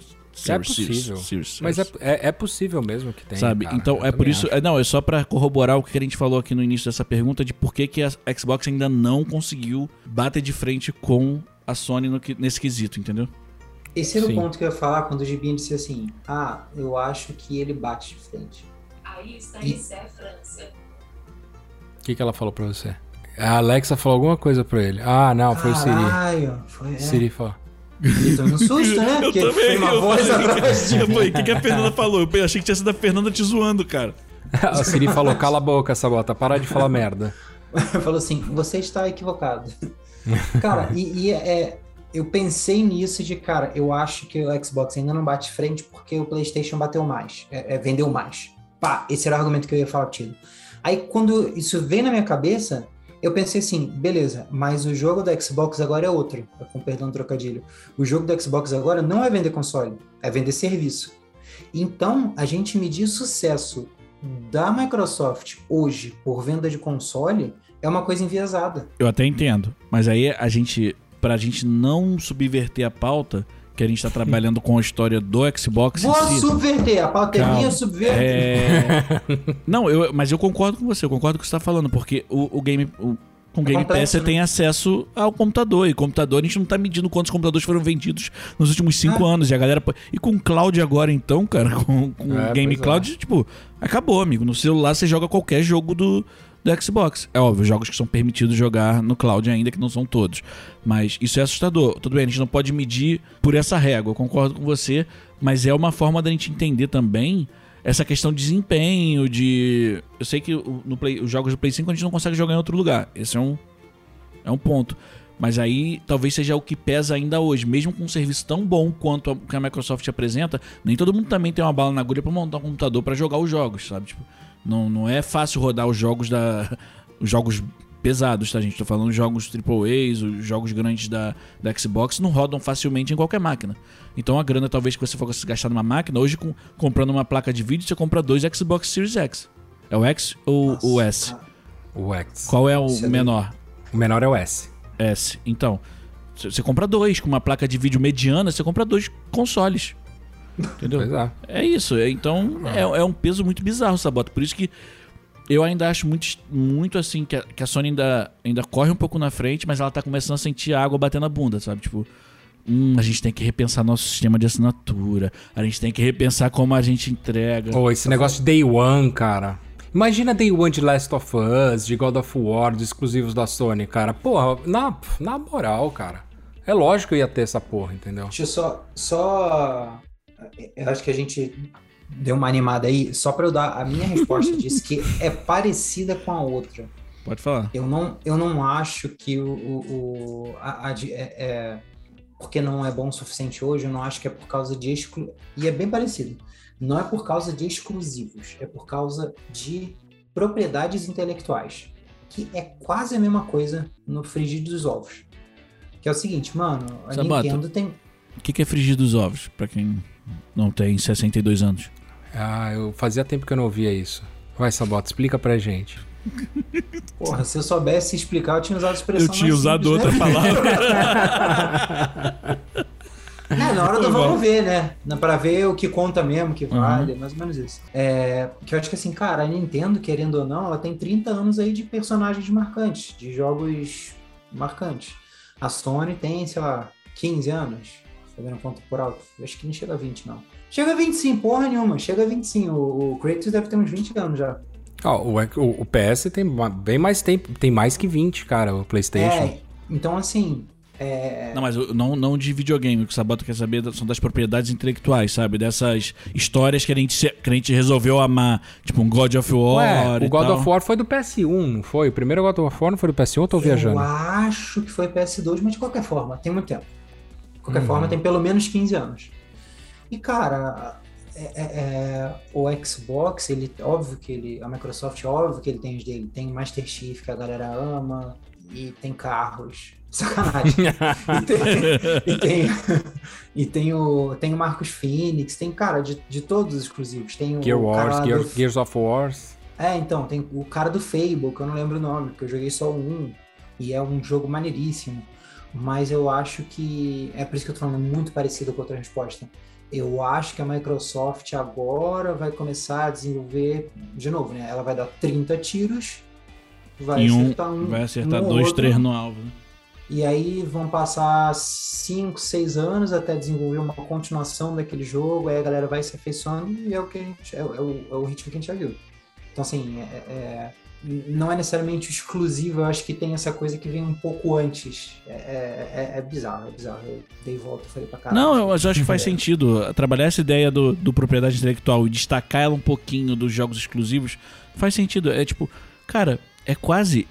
é possível. Series, Mas é, é, é, possível mesmo que tenha. Sabe? Cara, então é por isso. É, não, é só para corroborar o que a gente falou aqui no início dessa pergunta de por que, que a Xbox ainda não conseguiu bater de frente com a Sony no, nesse quesito, entendeu? Esse era Sim. o ponto que eu ia falar quando o Gibinho disse assim: Ah, eu acho que ele bate de frente. Aí está e... é a França. O que, que ela falou pra você? A Alexa falou alguma coisa pra ele. Ah, não, foi Caralho, o Siri. Foi, é. Siri falou. Eu susto, né? eu Porque também. uma eu voz falei, atrás de mim. o que, que a Fernanda falou? Eu achei que tinha sido a Fernanda te zoando, cara. a Siri falou, cala a boca, Sabota, para de falar merda. falou assim, você está equivocado. Cara, e, e é, eu pensei nisso de, cara, eu acho que o Xbox ainda não bate frente porque o PlayStation bateu mais, é, é, vendeu mais. Pá, esse era o argumento que eu ia falar tido. Aí quando isso veio na minha cabeça, eu pensei assim, beleza, mas o jogo do Xbox agora é outro, com perdão do trocadilho. O jogo do Xbox agora não é vender console, é vender serviço. Então, a gente medir sucesso da Microsoft hoje por venda de console é uma coisa enviesada. Eu até entendo, mas aí a gente pra gente não subverter a pauta, que a gente tá trabalhando com a história do Xbox. Vou si. subverter, a pauta Calma. é minha, subverter. É... não, eu, mas eu concordo com você, eu concordo com o que você tá falando, porque o, o game. O, com o Game Pass você né? tem acesso ao computador. E computador a gente não tá medindo quantos computadores foram vendidos nos últimos cinco ah. anos. E a galera. E com o Cloud agora, então, cara, com, com é, Game Cloud, é. tipo, acabou, amigo. No celular você joga qualquer jogo do, do Xbox. É óbvio, jogos que são permitidos jogar no cloud ainda, que não são todos. Mas isso é assustador. Tudo bem, a gente não pode medir por essa régua, eu concordo com você, mas é uma forma da gente entender também essa questão de desempenho, de. Eu sei que no Play, os jogos do Play 5 a gente não consegue jogar em outro lugar. Esse é um, é um ponto. Mas aí talvez seja o que pesa ainda hoje. Mesmo com um serviço tão bom quanto a, que a Microsoft apresenta, nem todo mundo também tem uma bala na agulha para montar um computador para jogar os jogos, sabe? Tipo, não, não é fácil rodar os jogos da. Os jogos pesados, tá, gente? Tô falando jogos AAAs, os jogos grandes da, da Xbox não rodam facilmente em qualquer máquina. Então a grana talvez que você fosse gastar numa máquina, hoje com, comprando uma placa de vídeo, você compra dois Xbox Series X. É o X ou Nossa, o S? O X. Qual é o menor? O menor é o S. S. Então, você compra dois. Com uma placa de vídeo mediana, você compra dois consoles. Entendeu? É. é. isso. É, então é, é um peso muito bizarro, Sabota. Por isso que eu ainda acho muito, muito assim que a, que a, Sony ainda, ainda corre um pouco na frente, mas ela tá começando a sentir a água batendo na bunda, sabe? Tipo, hum, a gente tem que repensar nosso sistema de assinatura, a gente tem que repensar como a gente entrega. Pô, esse negócio de Day One, cara. Imagina Day One de Last of Us, de God of War, dos exclusivos da Sony, cara. Porra, na, na moral, cara. É lógico que eu ia ter essa porra, entendeu? Deixa eu só, só eu acho que a gente deu uma animada aí, só para eu dar a minha resposta disso, que é parecida com a outra. Pode falar. Eu não, eu não acho que o. o, o a, a, é, é, porque não é bom o suficiente hoje, eu não acho que é por causa de exclu... E é bem parecido. Não é por causa de exclusivos, é por causa de propriedades intelectuais. Que é quase a mesma coisa no frigir dos ovos. Que é o seguinte, mano, a Sabata, Nintendo tem. O que é frigir dos ovos, para quem não tem 62 anos. Ah, eu fazia tempo que eu não ouvia isso. Vai, Sabota, explica pra gente. Porra, se eu soubesse explicar, eu tinha usado a expressão. Eu tinha usado simples, outra né? palavra. é, na hora do vamos ver, né? Pra ver o que conta mesmo, que vale, uhum. mais ou menos isso. É, que eu acho que assim, cara, a Nintendo, querendo ou não, ela tem 30 anos aí de personagens marcantes, de jogos marcantes. A Sony tem, sei lá, 15 anos fazendo conta por alto. Acho que não chega a 20, não. Chega a 20 sim, porra nenhuma. Chega a 20 sim. O, o Kratos deve ter uns 20 anos já. Oh, o, o, o, PS tem bem mais tempo, tem mais que 20, cara, o PlayStation. É, então assim. É... Não, mas não, não de videogame, o que o Sabota quer saber são das propriedades intelectuais, sabe? Dessas histórias que a gente, que a gente resolveu amar, tipo um God of War. Ué, o God tal. of War foi do PS1, não foi? O primeiro God of War não foi do PS1 ou tô viajando? Eu acho que foi PS2, mas de qualquer forma, tem muito tempo. De qualquer uhum. forma, tem pelo menos 15 anos. E, cara, é, é, é, o Xbox, ele, óbvio que ele, a Microsoft, óbvio que ele tem os dele. Tem Master Chief, que a galera ama, e tem carros. Sacanagem. e tem, e tem, e tem, o, tem o Marcos Phoenix, tem, cara, de, de todos os exclusivos. Tem o Gear Wars, Gear, do, Gears of Wars. É, então, tem o cara do Fable, que eu não lembro o nome, porque eu joguei só um, e é um jogo maneiríssimo. Mas eu acho que é por isso que eu tô falando muito parecido com outra resposta. Eu acho que a Microsoft agora vai começar a desenvolver, de novo, né? Ela vai dar 30 tiros, vai um- acertar um. Vai acertar um dois, outro, três no alvo. né? E aí vão passar 5, 6 anos até desenvolver uma continuação daquele jogo, aí a galera vai se afeiçoando e é o que a gente, é, o- é o, é o ritmo que a gente já viu. Então, assim, é- é- não é necessariamente exclusivo, eu acho que tem essa coisa que vem um pouco antes. É, é- é- é bizarro, é bizarro. Eu dei volta e falei pra caralho. Não, eu acho que faz sentido. Trabalhar essa ideia do, do propriedade intelectual e destacar ela um pouquinho dos jogos exclusivos faz sentido. É tipo, cara, é quase.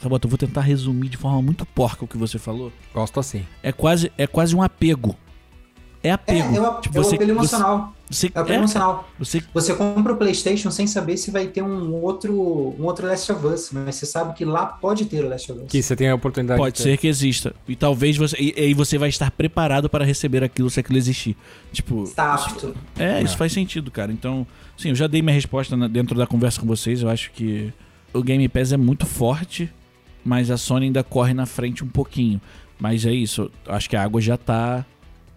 Sabota, eu vou tentar resumir de forma muito porca o que você falou. Gosto assim. É quase, é quase um apego. É É, apego. é, o, Tipo, é o você- apelo emocional. Você, É o apelo é, emocional. você Você compra o PlayStation sem saber se vai ter um outro, um outro Last of Us, mas você sabe que lá pode ter o Last of Us. Que você tem a oportunidade Pode de ter. ser que exista. E talvez você. E aí você vai estar preparado para receber aquilo se aquilo existir. Tipo. Está apto. É, isso faz sentido, cara. Então, sim, eu já dei minha resposta na- dentro da conversa com vocês. Eu acho que o Game Pass é muito forte, mas a Sony ainda corre na frente um pouquinho. Mas é isso. Acho que a água já tá.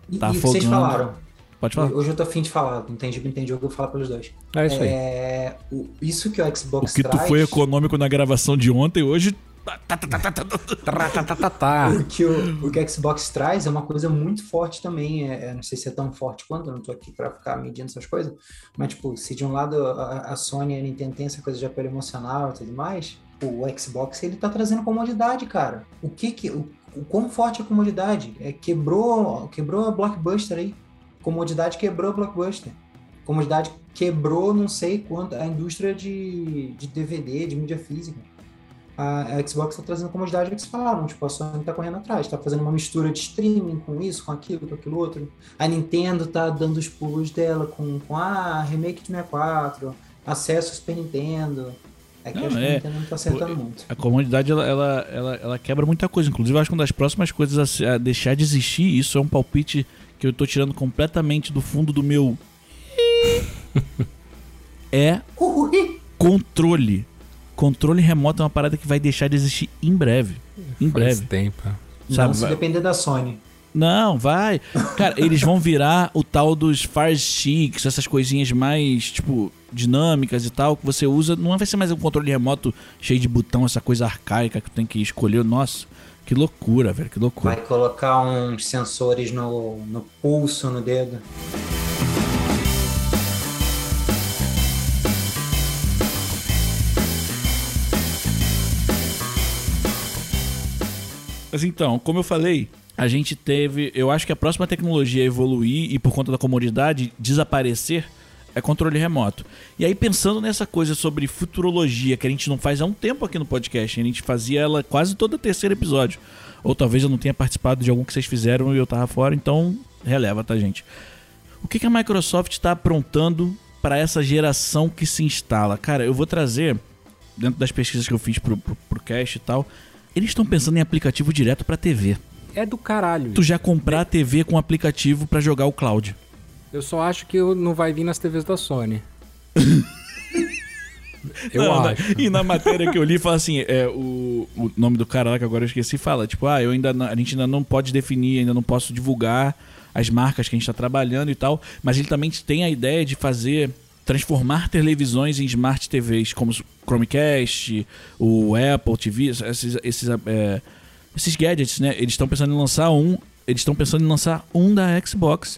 E, Tá e o que vocês falaram. Pode falar. Hoje eu tô afim de falar, entendi, entendi, eu vou falar pelos dois. É isso aí. É, o- isso que o O Xbox que tu traz, foi econômico na gravação de ontem, hoje. Tá, tá, tá, tá, tá. o que o, o que o Xbox traz é uma coisa muito forte também. É, é, não sei se é tão forte quanto, eu não tô aqui para ficar medindo essas coisas, mas tipo, se de um lado a, a Sony e a Nintendo tem essa coisa de apelo emocional e tudo mais, o Xbox ele tá trazendo comodidade, cara. O que que o, o quão forte a comodidade? É, quebrou, quebrou a Blockbuster aí. Comodidade quebrou a Blockbuster. Comodidade quebrou não sei quanto a indústria de, de DVD, de mídia física a a Xbox está trazendo comodidade que eles falaram, tipo, a Sony está correndo atrás, está fazendo uma mistura de streaming com isso, com aquilo, com aquilo outro. A Nintendo tá dando os pulos dela com, com ah, remake de 64, acesso ao Super Nintendo. É que Não, eu acho que é. a Nintendo não tá acertando muito. A comunidade ela, ela, ela, ela quebra muita coisa. Inclusive, eu acho que uma das próximas coisas a, a deixar de existir, isso é um palpite que eu tô tirando completamente do fundo do meu. é Ui, controle. Controle remoto é uma parada que vai deixar de existir em breve. Em Faz breve. tempo. Sabe? não se Vai- depender da Sony. Não, vai. Cara, eles vão virar o tal dos Fire Sticks, essas coisinhas mais, tipo, dinâmicas e tal, que você usa. Não vai ser mais um controle remoto cheio de botão, essa coisa arcaica que tem que escolher. Nossa, que loucura, velho, que loucura. Vai colocar uns sensores no, no pulso, no dedo. Mas então, como eu falei, a gente teve. Eu acho que a próxima tecnologia a evoluir e por conta da comodidade desaparecer é controle remoto. E aí, pensando nessa coisa sobre futurologia, que a gente não faz há um tempo aqui no podcast, a gente fazia ela quase todo terceiro episódio. Ou talvez eu não tenha participado de algum que vocês fizeram e eu tava fora, então releva, tá, gente? O que, que a Microsoft está aprontando para essa geração que se instala? Cara, eu vou trazer, dentro das pesquisas que eu fiz pro, pro, pro cast e tal, eles estão pensando em aplicativo direto para TV. É do caralho. Tu já comprar a TV com aplicativo para jogar o cloud. Eu só acho que não vai vir nas TVs da Sony. Eu Não, acho. na- e na matéria que eu li, fala assim: é, o, o nome do cara lá que agora eu esqueci fala, tipo, ah, eu ainda não- a gente ainda não pode definir, ainda não posso divulgar as marcas que a gente está trabalhando e tal, mas ele também tem a ideia de fazer transformar televisões em smart TVs, como o Chromecast, o Apple TV, esses, esses, é, esses gadgets, né? Eles estão pensando em lançar um, eles estão pensando em lançar um da Xbox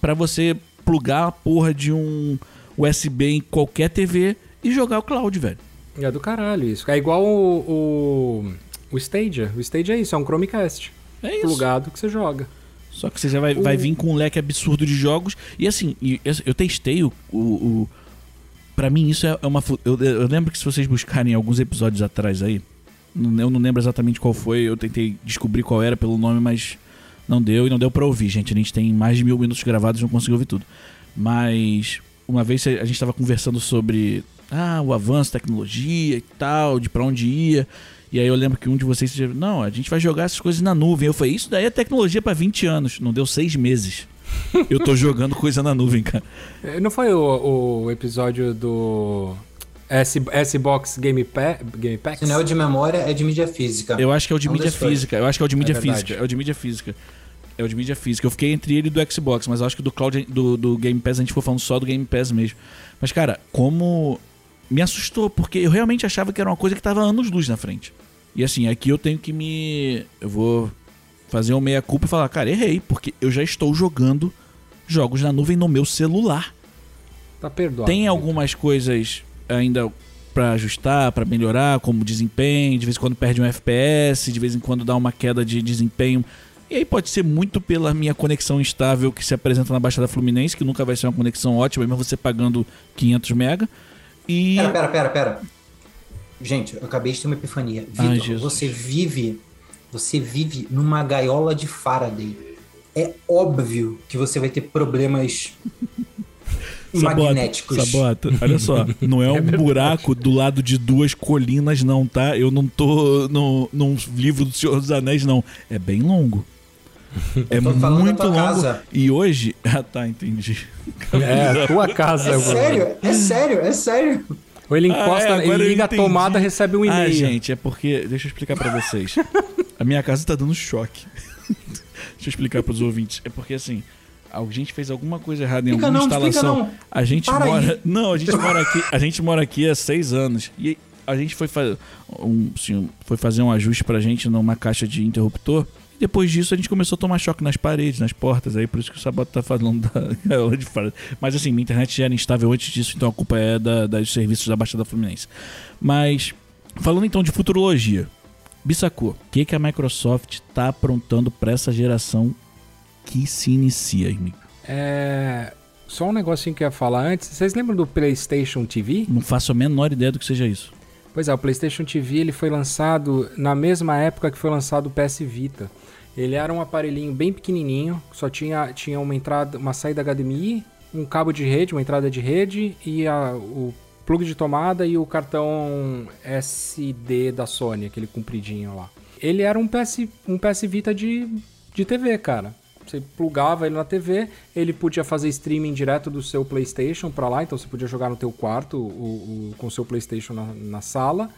para você plugar a porra de um USB em qualquer TV e jogar o cloud, velho. É do caralho isso. É igual o, o, o Stadia. O Stadia é isso, é um Chromecast. É isso. Plugado que você joga. Só que você já vai, vai vir com um leque absurdo de jogos. E assim, eu, testei o. o, o pra mim, isso é é uma. Eu, eu lembro que se vocês buscarem alguns episódios atrás aí, eu não lembro exatamente qual foi, eu tentei descobrir qual era pelo nome, mas não deu e não deu pra ouvir, gente. A gente tem mais de mil minutos gravados e não conseguiu ouvir tudo. Mas uma vez a gente tava conversando sobre ah, o avanço da tecnologia e tal, de pra onde ia. E aí eu lembro que um de vocês disse, não, a gente vai jogar essas coisas na nuvem. Eu falei, isso daí é tecnologia pra 20 anos. Não deu seis meses. Eu tô jogando coisa na nuvem, cara. É, Não foi o, o episódio do. S, S-Box Game, pa Game Packs? Se não é o de memória, é de mídia física. Eu acho que é o de É um mídia física. Eu acho que é o de mídia verdade. física. É o de mídia física. É o de mídia física. Eu fiquei entre ele e do Xbox, mas acho que do Cloud do, do Game Pass a gente ficou falando só do Game Pass mesmo. Mas, cara, como. Me assustou, porque eu realmente achava que era uma coisa que tava anos luz na frente. E assim, aqui eu tenho que me. Eu vou fazer uma meia-culpa e falar, cara, errei, porque eu já estou jogando jogos na nuvem no meu celular. Tá perdoado. Tem algumas coisas ainda pra ajustar, pra melhorar, como desempenho, de vez em quando perde um FPS, de vez em quando dá uma queda de desempenho. E aí pode ser muito pela minha conexão instável que se apresenta na Baixada Fluminense, que nunca vai ser uma conexão ótima, mesmo você pagando 500 mega. E Pera, pera, pera, pera. Gente, eu acabei de ter uma epifania. Vitor, você vive. Você vive numa gaiola de Faraday. É óbvio que você vai ter problemas magnéticos. Sabota, olha só, não é um buraco do lado de duas colinas, não, tá? Eu não tô num livro do Senhor dos Anéis, não. É bem longo. É tô falando da muito tua longo. casa. E hoje. Ah, tá, entendi. É, a tua casa. É sério, é sério, é sério. Ou ele Ah, encosta, é, agora ele liga a tomada, recebe um Ah, e-mail. gente, é porque. Deixa eu explicar pra vocês. A minha casa tá dando choque. Deixa eu explicar pros ouvintes. É porque assim. A gente fez alguma coisa errada em alguma não, instalação. não. A gente Para mora. aí. Não, a gente mora aqui. A gente mora aqui há seis anos. E a gente foi, fa... um, assim, foi fazer um ajuste pra gente numa caixa de interruptor. E depois disso a gente começou a tomar choque nas paredes, nas portas. Aí por isso que o Sabato tá falando da de fora. Mas assim, minha internet já era instável antes disso, então a culpa é da, dos serviços da Baixada Fluminense. Mas, falando então de futurologia. Bissacô, o que, que a Microsoft tá aprontando pra essa geração que se inicia, amigo? É. Só um negocinho que eu ia falar antes. Vocês lembram do PlayStation TV? Não faço a menor ideia do que seja isso. Pois é, o PlayStation TV ele foi lançado na mesma época que foi lançado o PS Vita. Ele era um aparelhinho bem pequenininho, só tinha, tinha uma entrada, uma saída HDMI, um cabo de rede, uma entrada de rede e a- o plug de tomada e o cartão SD da Sony, aquele compridinho lá. Ele era um PS, um PS Vita de, de TV, cara. Você plugava ele na TV, ele podia fazer streaming direto do seu PlayStation pra lá, então você podia jogar no teu quarto o, o- com o seu PlayStation na, na sala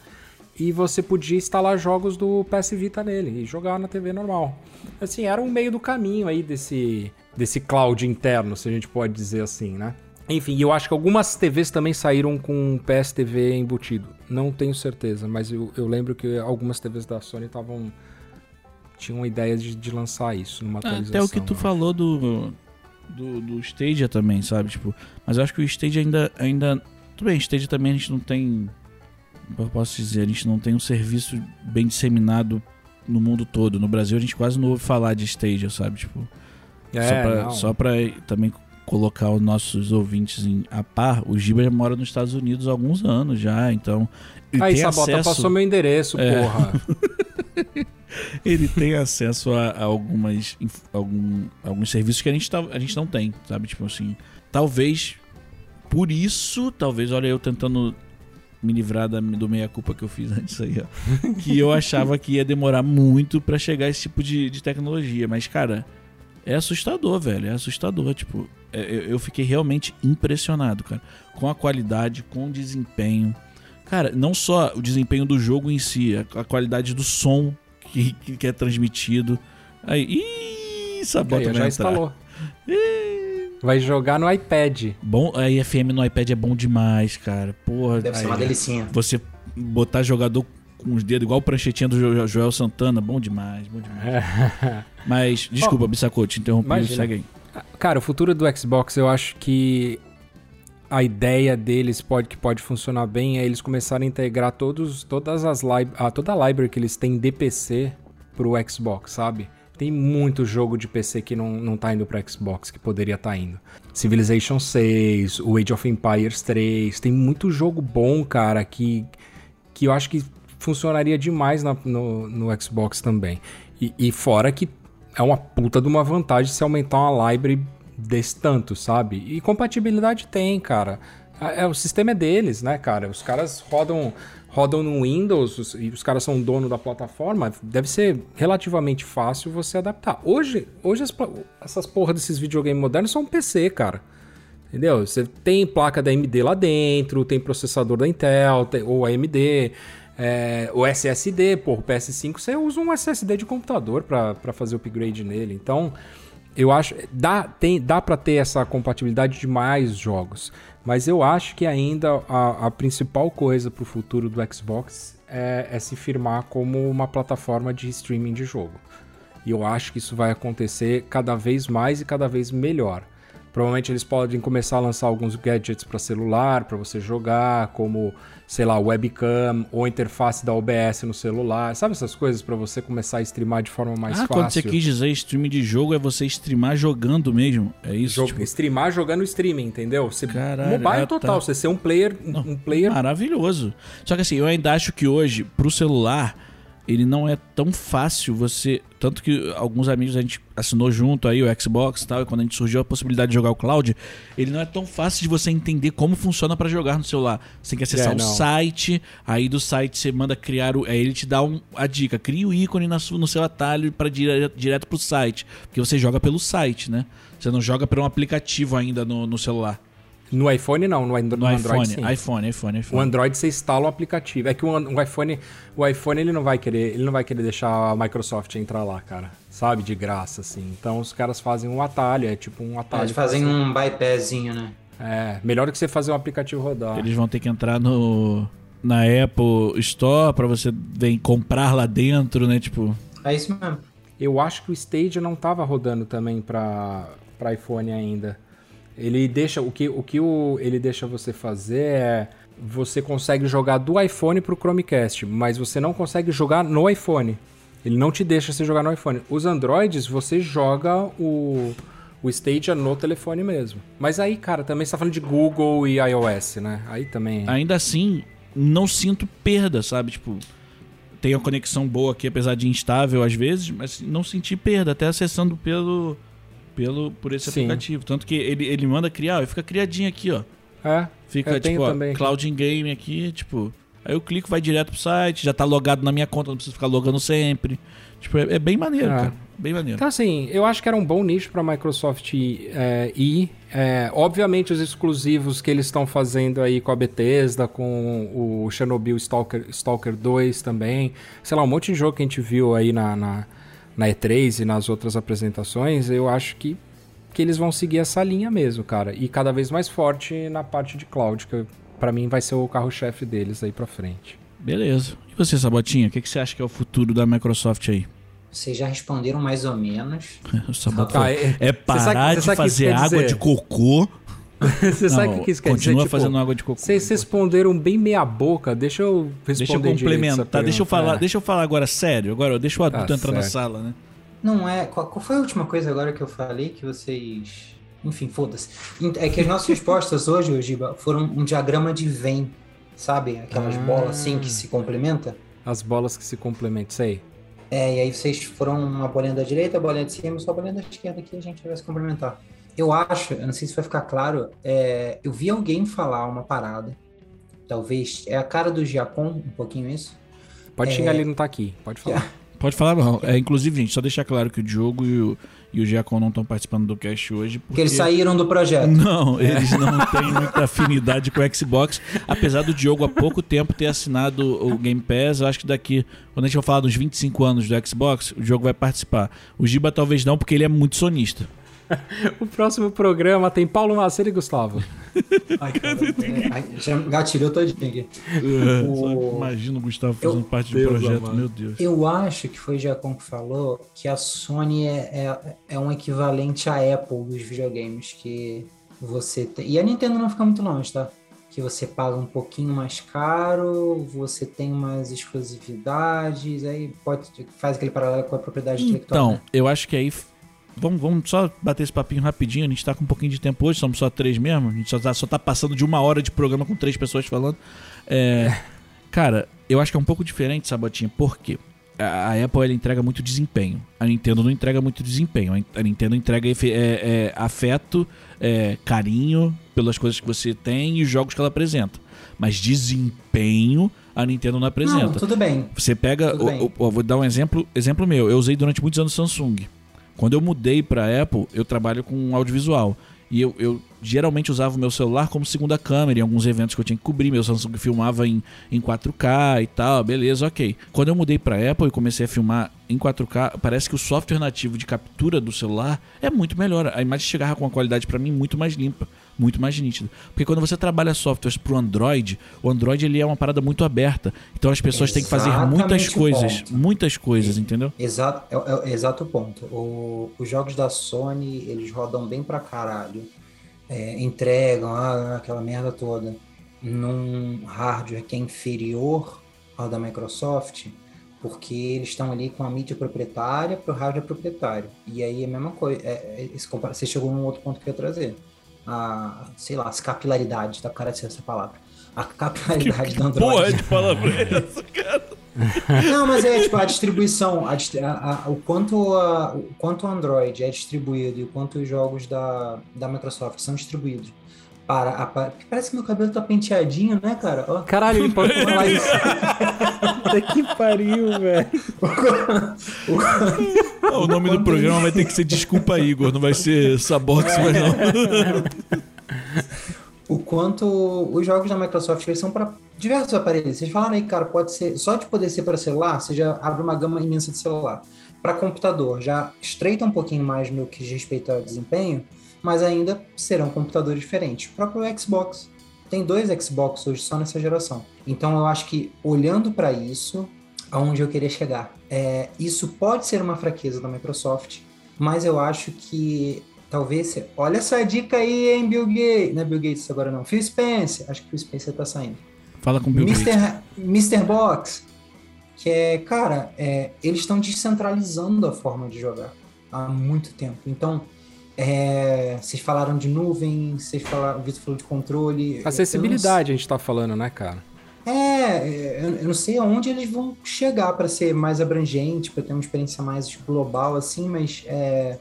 e você podia instalar jogos do PS Vita nele e jogar na TV normal. Assim, era um meio do caminho aí desse desse cloud interno, se a gente pode dizer assim, né? Enfim, eu acho que algumas TVs também saíram com PS TV embutido. Não tenho certeza, mas eu, eu lembro que algumas TVs da Sony estavam tinham ideia de, de lançar isso numa atualização. Até o que tu eu falou do, do, do Stadia também, sabe? Tipo, mas eu acho que o Stadia ainda, ainda. Tudo bem, Stadia também a gente não tem. Eu posso dizer, a gente não tem um serviço bem disseminado no mundo todo. No Brasil a gente quase não ouve falar de Stadia, sabe? Tipo, É, só, pra, não. só pra também colocar os nossos ouvintes em, a par, o Giba já mora nos Estados Unidos há alguns anos já, então. Aí, tem Sabota, acesso, passou meu endereço, É. porra. ele tem acesso a, a algumas algum, alguns serviços que a gente, tá, a gente não tem, sabe? Tipo assim, talvez por isso, talvez, olha eu tentando me livrar da, do meia-culpa que eu fiz antes aí, ó. que eu achava que ia demorar muito pra chegar esse tipo de, de tecnologia. Mas, cara, é assustador, velho. É assustador. Tipo, é- eu, eu fiquei realmente impressionado, cara. Com a qualidade, com o desempenho. Cara, não só o desempenho do jogo em si, a, a qualidade do som que, que, que é transmitido. Aí, ih, Sabota Aí, já entrar. instalou. Vai jogar no iPad. Bom, a IFM no iPad é bom demais, cara. Porra, Deve ser aí, uma delicinha. Você botar jogador com os dedos igual o pranchetinha do Jo- Joel Santana, bom demais, bom demais. Mas, desculpa, Bissacô, te interrompi, Imagina. segue aí. Cara, o futuro do Xbox, eu acho que a ideia deles pode que pode funcionar bem é eles começarem a integrar todos, todas as li ah, toda a library que eles têm de PC pro Xbox, sabe? Tem muito jogo de PC que não, não tá indo pro Xbox, que poderia estar indo. Civilization 6, o Age of Empires 3, tem muito jogo bom, cara, que, que eu acho que funcionaria demais na- no, no Xbox também. E, e fora que é uma puta de uma vantagem se aumentar uma library desse tanto, sabe? E compatibilidade tem, cara. É, o sistema é deles, né, cara? Os caras rodam rodam no Windows os- e os caras são dono da plataforma, deve ser relativamente fácil você adaptar. Hoje, hoje as essas porra desses videogames modernos são um PC, cara. Entendeu? Você tem placa da AMD lá dentro, tem processador da Intel, tem, ou AMD, é, o SSD, pô, o PS5 você usa um SSD de computador para fazer o upgrade nele. Então, eu acho dá tem dá para ter essa compatibilidade de mais jogos, mas eu acho que ainda a, a principal coisa para o futuro do Xbox é, é se firmar como uma plataforma de streaming de jogo. E eu acho que isso vai acontecer cada vez mais e cada vez melhor. Provavelmente eles podem começar a lançar alguns gadgets para celular, para você jogar, como, sei lá, webcam ou interface da OBS no celular. Sabe essas coisas para você começar a streamar de forma mais ah, fácil? quando você quis dizer streaming de jogo, é você streamar jogando mesmo. É isso? Jogo, tipo... Streamar jogando streaming, entendeu? Você, Caralho, mobile ah, total, tá. você ser um player, Não, um player Maravilhoso. Só que assim, eu ainda acho que hoje, pro celular, ele não é tão fácil você. Tanto que alguns amigos a gente assinou junto aí o Xbox e tal, e quando a gente surgiu a possibilidade de jogar o cloud, ele não é tão fácil de você entender como funciona para jogar no celular. Você tem que acessar É, não. site, aí do site você manda criar o. Aí ele te dá um- a dica, cria o ícone na no seu atalho para direto, direto pro site. Porque você joga pelo site, né? Você não joga por um aplicativo ainda no, no celular. No iPhone não, no, Andro- No, no iPhone, Android sim. iPhone, iPhone, iPhone. O Android você instala o aplicativo. É que o, o iPhone, o iPhone ele não vai querer, ele não vai querer deixar a Microsoft entrar lá, cara. Sabe, de graça assim. Então os caras fazem um atalho, é tipo um atalho. Eles fazem você- um bypassinho, né? É, melhor do que você fazer um aplicativo rodar. Eles vão ter que entrar no na Apple Store pra você vem comprar lá dentro, né? Tipo, É isso mesmo. Eu acho que o Stadia não tava rodando também para para iPhone ainda. Ele deixa o que o que o, ele deixa você fazer é você consegue jogar do iPhone pro Chromecast, mas você não consegue jogar no iPhone. Ele não te deixa você jogar no iPhone. Os Androids você joga o o Stadia no telefone mesmo. Mas aí, cara, também você tá falando de Google e iOS, né? Aí também. ainda assim, não sinto perda, sabe? Tipo, tem a conexão boa aqui, apesar de instável às vezes, mas não senti perda, até acessando pelo pelo por esse Sim. aplicativo. Tanto que ele, ele manda criar, ó, fica criadinho aqui, ó. É. Fica tipo, ó. Cloud in Game aqui, tipo. Aí eu clico, vai direto pro site, já tá logado na minha conta, não preciso ficar logando sempre. Tipo, é, é bem maneiro, É. cara. Bem maneiro. Então, assim, eu acho que era um bom nicho para a Microsoft é, ir. É, obviamente, os exclusivos que eles estão fazendo aí com a Bethesda, com o Chernobyl Stalker, Stalker 2 também. Sei lá, um monte de jogo que a gente viu aí na, na, na E3 e nas outras apresentações. Eu acho que, que eles vão seguir essa linha mesmo, cara. E cada vez mais forte na parte de cloud, que para mim vai ser o carro-chefe deles aí pra frente. Beleza. E você, Sabotinha, o que, que você acha que é o futuro da Microsoft aí? Vocês já responderam mais ou menos. Tá, é, é- parar de fazer água dizer? de cocô. Você sabe o Não, que isso quer dizer? Continua Tipo, fazendo água de cocô. Vocês responderam bem meia boca. Deixa eu responder Deixa eu complementar, deixa eu falar, É. deixa eu falar agora sério. Agora, deixa o adulto Tá entrar na certo. sala, né? Não é. Qual, qual foi a última coisa agora que eu falei que vocês. Enfim, foda-se. É que as nossas respostas hoje, ô Giba, foram um diagrama de Venn, sabe? Aquelas Ah. bolas assim que se complementam. As bolas que se complementam, sei. É, e aí vocês foram uma bolinha da direita, a bolinha de cima, só a bolinha da esquerda aqui a gente vai se complementar. Eu acho, eu não sei se vai ficar claro, é, eu vi alguém falar uma parada, talvez, é a cara do Giacom, um pouquinho isso. Pode É. xingar, ele não tá aqui. Pode falar. Pode falar, não. É, inclusive, gente, só deixar claro que o Diogo e o, e o Giacom não estão participando do cast hoje. Porque Porque eles saíram do projeto. Não, eles não têm muita afinidade com o Xbox. Apesar do Diogo há pouco tempo ter assinado o Game Pass, eu acho que daqui, quando a gente for falar dos 25 anos do Xbox, o Diogo vai participar. O Giba talvez não, porque ele é muito sonista. O próximo programa tem Paulo Macedo e Gustavo. Ai, cara, ai, já gatilhou todinho aqui. É, O- imagina o Gustavo fazendo Eu- parte do Deus projeto, amado. meu Deus. Eu acho que foi o Giacom que falou que a Sony é, é, é um equivalente à Apple dos videogames, que você tem... E a Nintendo não fica muito longe, tá? Que você paga um pouquinho mais caro, você tem umas exclusividades, aí pode faz aquele paralelo com a propriedade intelectual. Então, né? eu acho que aí. Vamos, vamos só bater esse papinho rapidinho. A gente tá com um pouquinho de tempo hoje, somos só três mesmo. A gente só tá, só tá passando de uma hora de programa com três pessoas falando. É, cara, eu acho que é um pouco diferente, Sabotinha, por quê? A Apple ela entrega muito desempenho. A Nintendo não entrega muito desempenho. A Nintendo entrega é, é, afeto, é, carinho pelas coisas que você tem e os jogos que ela apresenta. Mas desempenho a Nintendo não Não, apresenta. tudo bem. Você pega. Tudo o- bem. o- o- vou dar um exemplo, exemplo meu. Eu usei durante muitos anos Samsung. Quando eu mudei para Apple, eu trabalho com audiovisual. E eu, eu geralmente usava o meu celular como segunda câmera em alguns eventos que eu tinha que cobrir. Meu Samsung filmava em, em 4K e tal, beleza, ok. Quando eu mudei para Apple e comecei a filmar em 4K, parece que o software nativo de captura do celular é muito melhor. A imagem chegava com uma qualidade para mim muito mais limpa, muito mais nítida. Porque quando você trabalha softwares para o Android, o Android ele é uma parada muito aberta. Então as pessoas têm que fazer muitas coisas, muitas coisas, entendeu? Exato, é, é, é exato ponto. O, os jogos da Sony, eles rodam bem pra caralho é, entregam ah, aquela merda toda num hardware que é inferior ao da Microsoft, porque eles estão ali com a mídia proprietária para o hardware proprietário. E aí é a mesma coisa. É, é, esse, você chegou num outro ponto que eu ia trazer. A, sei lá, as capilaridades, tá cara de ser essa palavra. A capilaridade que do Android. Porra de palavra é essa, cara? Não, mas é tipo a distribuição, a, a, a, o, quanto a, o quanto o Android é distribuído e o quanto os jogos da, da Microsoft são distribuídos. Para, a, parece que meu cabelo tá penteadinho, né, cara? Oh. Caralho, ele pode falar isso. Puta que pariu, velho. o, nome do programa vai ter que ser Desculpa Igor, não vai ser Sabox, mas não. o quanto os jogos da Microsoft eles são para diversos aparelhos. Vocês falaram aí, cara, pode ser só de poder ser para celular, você já abre uma gama imensa de celular. Para computador, já estreita um pouquinho mais no que diz respeito ao desempenho, mas ainda serão computadores diferentes. O próprio Xbox tem dois Xbox hoje só nessa geração. Então eu acho que olhando para isso, aonde eu queria chegar, é, isso pode ser uma fraqueza da Microsoft, mas eu acho que Talvez. Olha essa dica aí, hein, Bill Gates. Não é Bill Gates agora não. Phil Spencer. Acho que Phil Spencer tá saindo. Fala com o Bill Mr. Gates. Mr. Box. Que é, cara, é, eles estão descentralizando a forma de jogar há muito tempo. Então, é, vocês falaram de nuvem, vocês falaram, o Vitor falou de controle. Acessibilidade a gente tá falando, né, cara? É, eu não sei aonde eles vão chegar para ser mais abrangente, para ter uma experiência mais global, assim, mas é,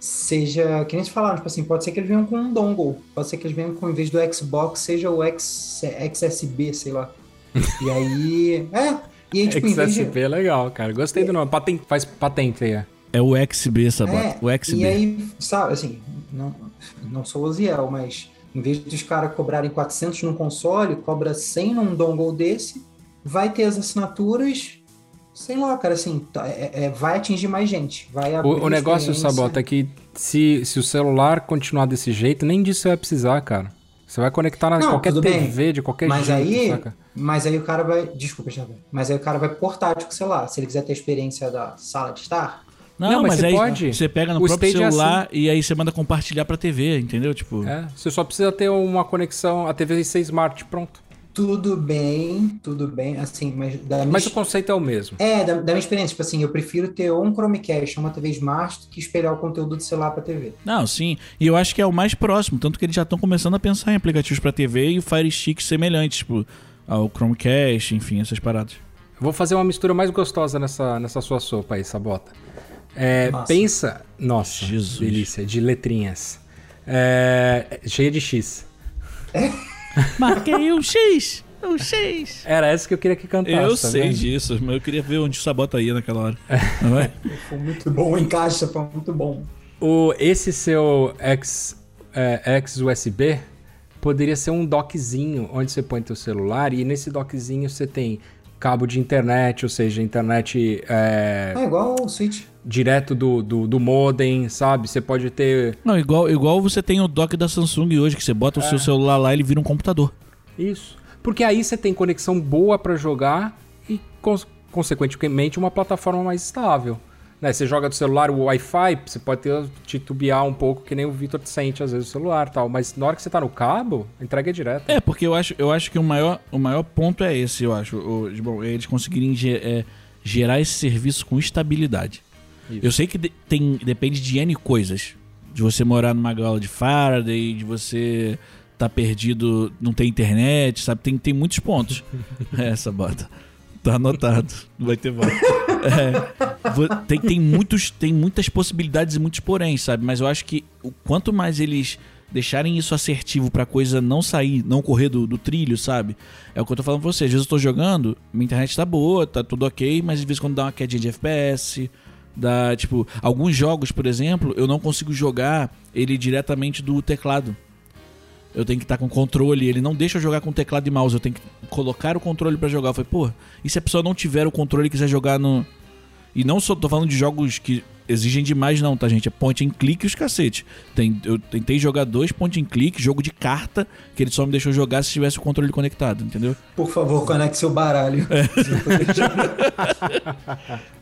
seja, que nem se falaram, tipo assim, pode ser que eles venham com um dongle, pode ser que eles venham com, em vez do Xbox, seja o X, XSB, sei lá. E aí, é, e aí, tipo, XSB de... é legal, cara, gostei é, do nome, Patent, faz patente aí. É o XB, Sabota, é, o XB. E aí, sabe, assim, não, não sou o Ziel, mas em vez dos caras cobrarem 400 num console, cobra 100 num dongle desse, vai ter as assinaturas sei lá, cara, assim, tá, é, é, vai atingir mais gente. Vai o, o negócio, Sabota, é que se, se o celular continuar desse jeito, nem disso você vai precisar, cara. Você vai conectar na Não, qualquer TV bem. de qualquer mas jeito. Aí, saca? Mas aí o cara vai. Desculpa, já Mas aí o cara vai portátil com o celular. Se ele quiser ter a experiência da sala de estar. Não, Não mas, mas, você aí pode. Você pega no o próprio celular é assim. e aí você manda compartilhar pra TV, entendeu? Tipo. É, você só precisa ter uma conexão. A TV ser smart, pronto. Tudo bem, tudo bem, assim, mas... Da mas o conceito é o mesmo. É, da, da, minha experiência, tipo assim, eu prefiro ter um Chromecast, uma TV Smart, do que espelhar o conteúdo do celular para TV. Não, sim, e eu acho que é o mais próximo, tanto que eles já estão começando a pensar em aplicativos para TV e o Fire Stick semelhantes, tipo, ao Chromecast, enfim, essas paradas. vou fazer uma mistura mais gostosa nessa, nessa sua sopa aí, Sabota. É, nossa. Pensa... Nossa, Jesus. delícia, de letrinhas. É, cheia de X. É? Marquei um X. Um X. Era essa que eu queria que cantasse. Eu tá sei vendo? disso, mas eu queria ver onde o Sabota ia naquela hora. Não é? Foi muito bom, o encaixe foi muito bom. O, esse seu X, é, X USB poderia ser um dockzinho onde você põe teu celular e nesse dockzinho você tem cabo de internet, ou seja, internet. É, é igual o Switch. Direto do, do, do, modem, sabe? Você pode ter. Não, igual, igual você tem o dock da Samsung hoje, que você bota é. o seu celular lá e ele vira um computador. Isso. Porque aí você tem conexão boa para jogar e, consequentemente, uma plataforma mais estável. Né? Você joga do celular o Wi-Fi, você pode ter, titubear um pouco, que nem o Vitor sente às vezes o celular tal. Mas na hora que você tá no cabo, a entrega é direta. É, porque eu acho, eu acho que o maior, o maior ponto é esse, eu acho. O, bom, eles conseguirem é, gerar esse serviço com estabilidade. Isso. Eu sei que de, tem, depende de N coisas. De você morar numa gaiola de Faraday, de você tá perdido, não tem internet, sabe? Tem, tem muitos pontos. Essa bota. Tá anotado. Não vai ter volta. É, tem, tem, muitos, tem muitas possibilidades e muitos porém, sabe? Mas eu acho que o quanto mais eles deixarem isso assertivo pra coisa não sair, não correr do, do, trilho, sabe? É o que eu tô falando pra vocês. Às vezes eu tô jogando, minha internet tá boa, tá tudo ok, mas às vezes quando dá uma quedinha de FPS, dá, tipo, alguns jogos, por exemplo, eu não consigo jogar ele diretamente do teclado. Eu tenho que estar com controle, ele não deixa eu jogar com teclado e mouse, eu tenho que colocar o controle pra jogar. Eu falei, pô, e se a pessoa não tiver o controle e quiser jogar no. E não só tô falando de jogos que exigem demais, não, tá, gente? É point and click e os cacete. Tem, eu tentei jogar dois point and click, jogo de carta, que ele só me deixou jogar se tivesse o controle conectado, entendeu? Por favor, conecte seu baralho.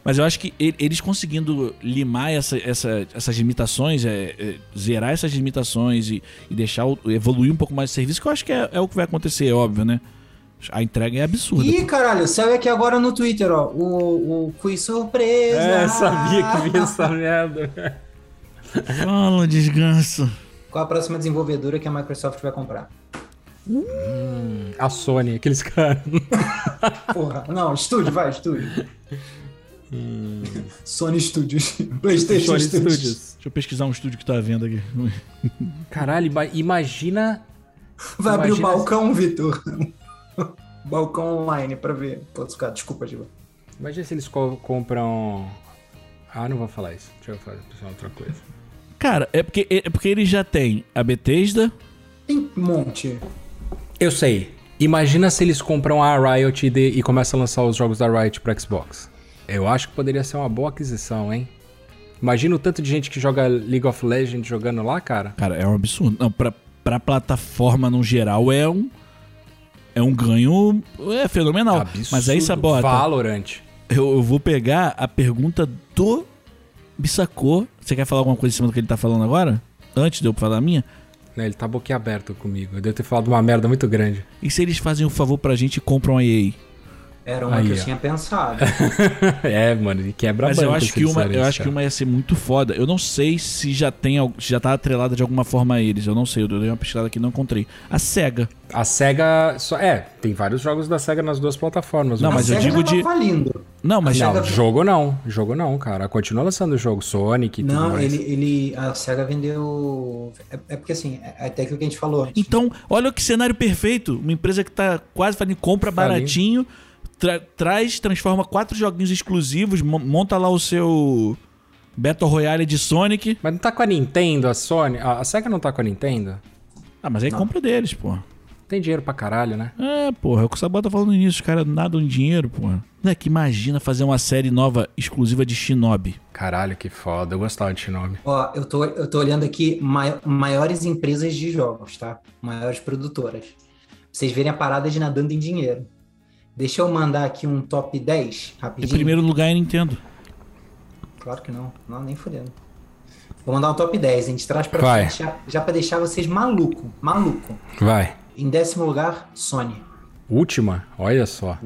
Mas eu acho que eles conseguindo limar essa- essa- essas limitações, é, é, zerar essas limitações e, e deixar o- evoluir um pouco mais o serviço, que eu acho que é, é o que vai acontecer, é óbvio, né? A entrega é absurda. Ih, caralho, saiu aqui agora no Twitter, ó. O, o quiz surpresa. É, sabia que vinha essa merda. Fala, desganso. Qual a próxima desenvolvedora que a Microsoft vai comprar? A Sony, aqueles caras. Porra, não, estúdio, vai, estúdio. Sony Studios. PlayStation Sony Studios. Studios. Deixa eu pesquisar um estúdio que tá vendo aqui. Caralho, ima- imagina. Vai abrir o Imagina- balcão, Vitor. balcão online pra ver. Pô, cara, desculpa, Diva. Imagina se eles co- compram. Ah, não vou falar isso. Deixa eu falar outra coisa. Cara, é porque, é porque ele já tem a Bethesda. Tem um monte. Eu sei. Imagina se eles compram a Riot e, de- e começam a lançar os jogos da Riot pro Xbox. Eu acho que poderia ser uma boa aquisição, hein? Imagina o tanto de gente que joga League of Legends jogando lá, cara. Cara, é um absurdo. Não, pra, pra plataforma no geral é um. É um ganho é fenomenal. Absurdo. Mas aí, Sabota, Valorant. eu, eu vou pegar a pergunta do Bissacô. Você quer falar alguma coisa em cima do que ele tá falando agora? Antes de eu falar a minha? Né, ele tá boquiaberto comigo. Eu devo ter falado uma merda muito grande. E se eles fazem um favor pra gente e compram a EA? Era uma Aí, que eu ó. tinha pensado. é, mano, quebra Mas eu acho que uma, eu acho que uma ia ser muito foda. Eu não sei se já tem, se já tá atrelada de alguma forma a eles. Eu não sei. Eu dei uma pesquisada aqui e não encontrei. A Sega. A SEGA. Só, é, tem vários jogos da SEGA nas duas plataformas. Não, o- mas eu digo de- falindo. Não, mas Não, SEGA- jogo não. Jogo não, cara. Continua lançando o jogo. Sonic e tudo Não, ele, ele. A SEGA vendeu. É, é porque assim, é até aquilo que a gente falou antes. Então, olha que cenário perfeito. Uma empresa que tá quase fazendo compra Falindo. baratinho, tra- traz, transforma quatro joguinhos exclusivos, mo- monta lá o seu Battle Royale de Sonic. Mas não tá com a Nintendo, a Sony. A, a SEGA não tá com a Nintendo? Ah, mas aí compra deles, pô. Tem dinheiro pra caralho, né? É, porra, é o que o Sabota tá falando nisso. Os caras nadam em dinheiro, porra. Não é que imagina fazer uma série nova exclusiva de Shinobi. Caralho, que foda. Eu gostava de Shinobi. Ó, eu tô, eu tô olhando aqui mai- maiores empresas de jogos, tá? Maiores produtoras. Vocês verem a parada de nadando em dinheiro. Deixa eu mandar aqui um top 10 Em rapidinho. primeiro lugar é Nintendo. Claro que não. Não, nem fudendo. Vou mandar um top 10. A gente traz pra Vai. frente já, já pra deixar vocês maluco. Maluco. Vai. Em décimo lugar, Sony. Última? Olha só.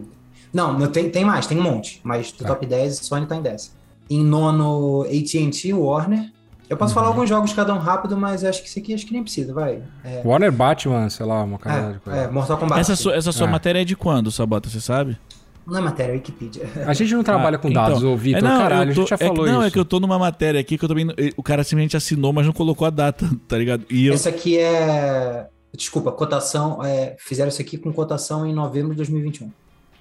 Não, não tem, tem mais, tem um monte. Mas do Tá. top 10, Sony tá em décimo. Em nono, AT&T, Warner. Eu posso Uhum. falar alguns jogos cada um rápido, mas acho que esse aqui acho que nem precisa, vai. É, Warner Batman, sei lá, uma caralho de é, coisa. é, Mortal Kombat. Essa, sua, essa sua Ah. matéria é de quando, Sabota, você sabe? Não é matéria, é Wikipedia. A gente não trabalha Ah, com dados, então. ô Vitor. É, não, caralho, eu a tô- gente já é que- falou Não, isso. é que eu tô numa matéria aqui que eu também. O cara simplesmente assinou, mas não colocou a data, tá ligado? E eu. Essa aqui é. Desculpa, cotação. é, fizeram isso aqui com cotação em novembro de 2021.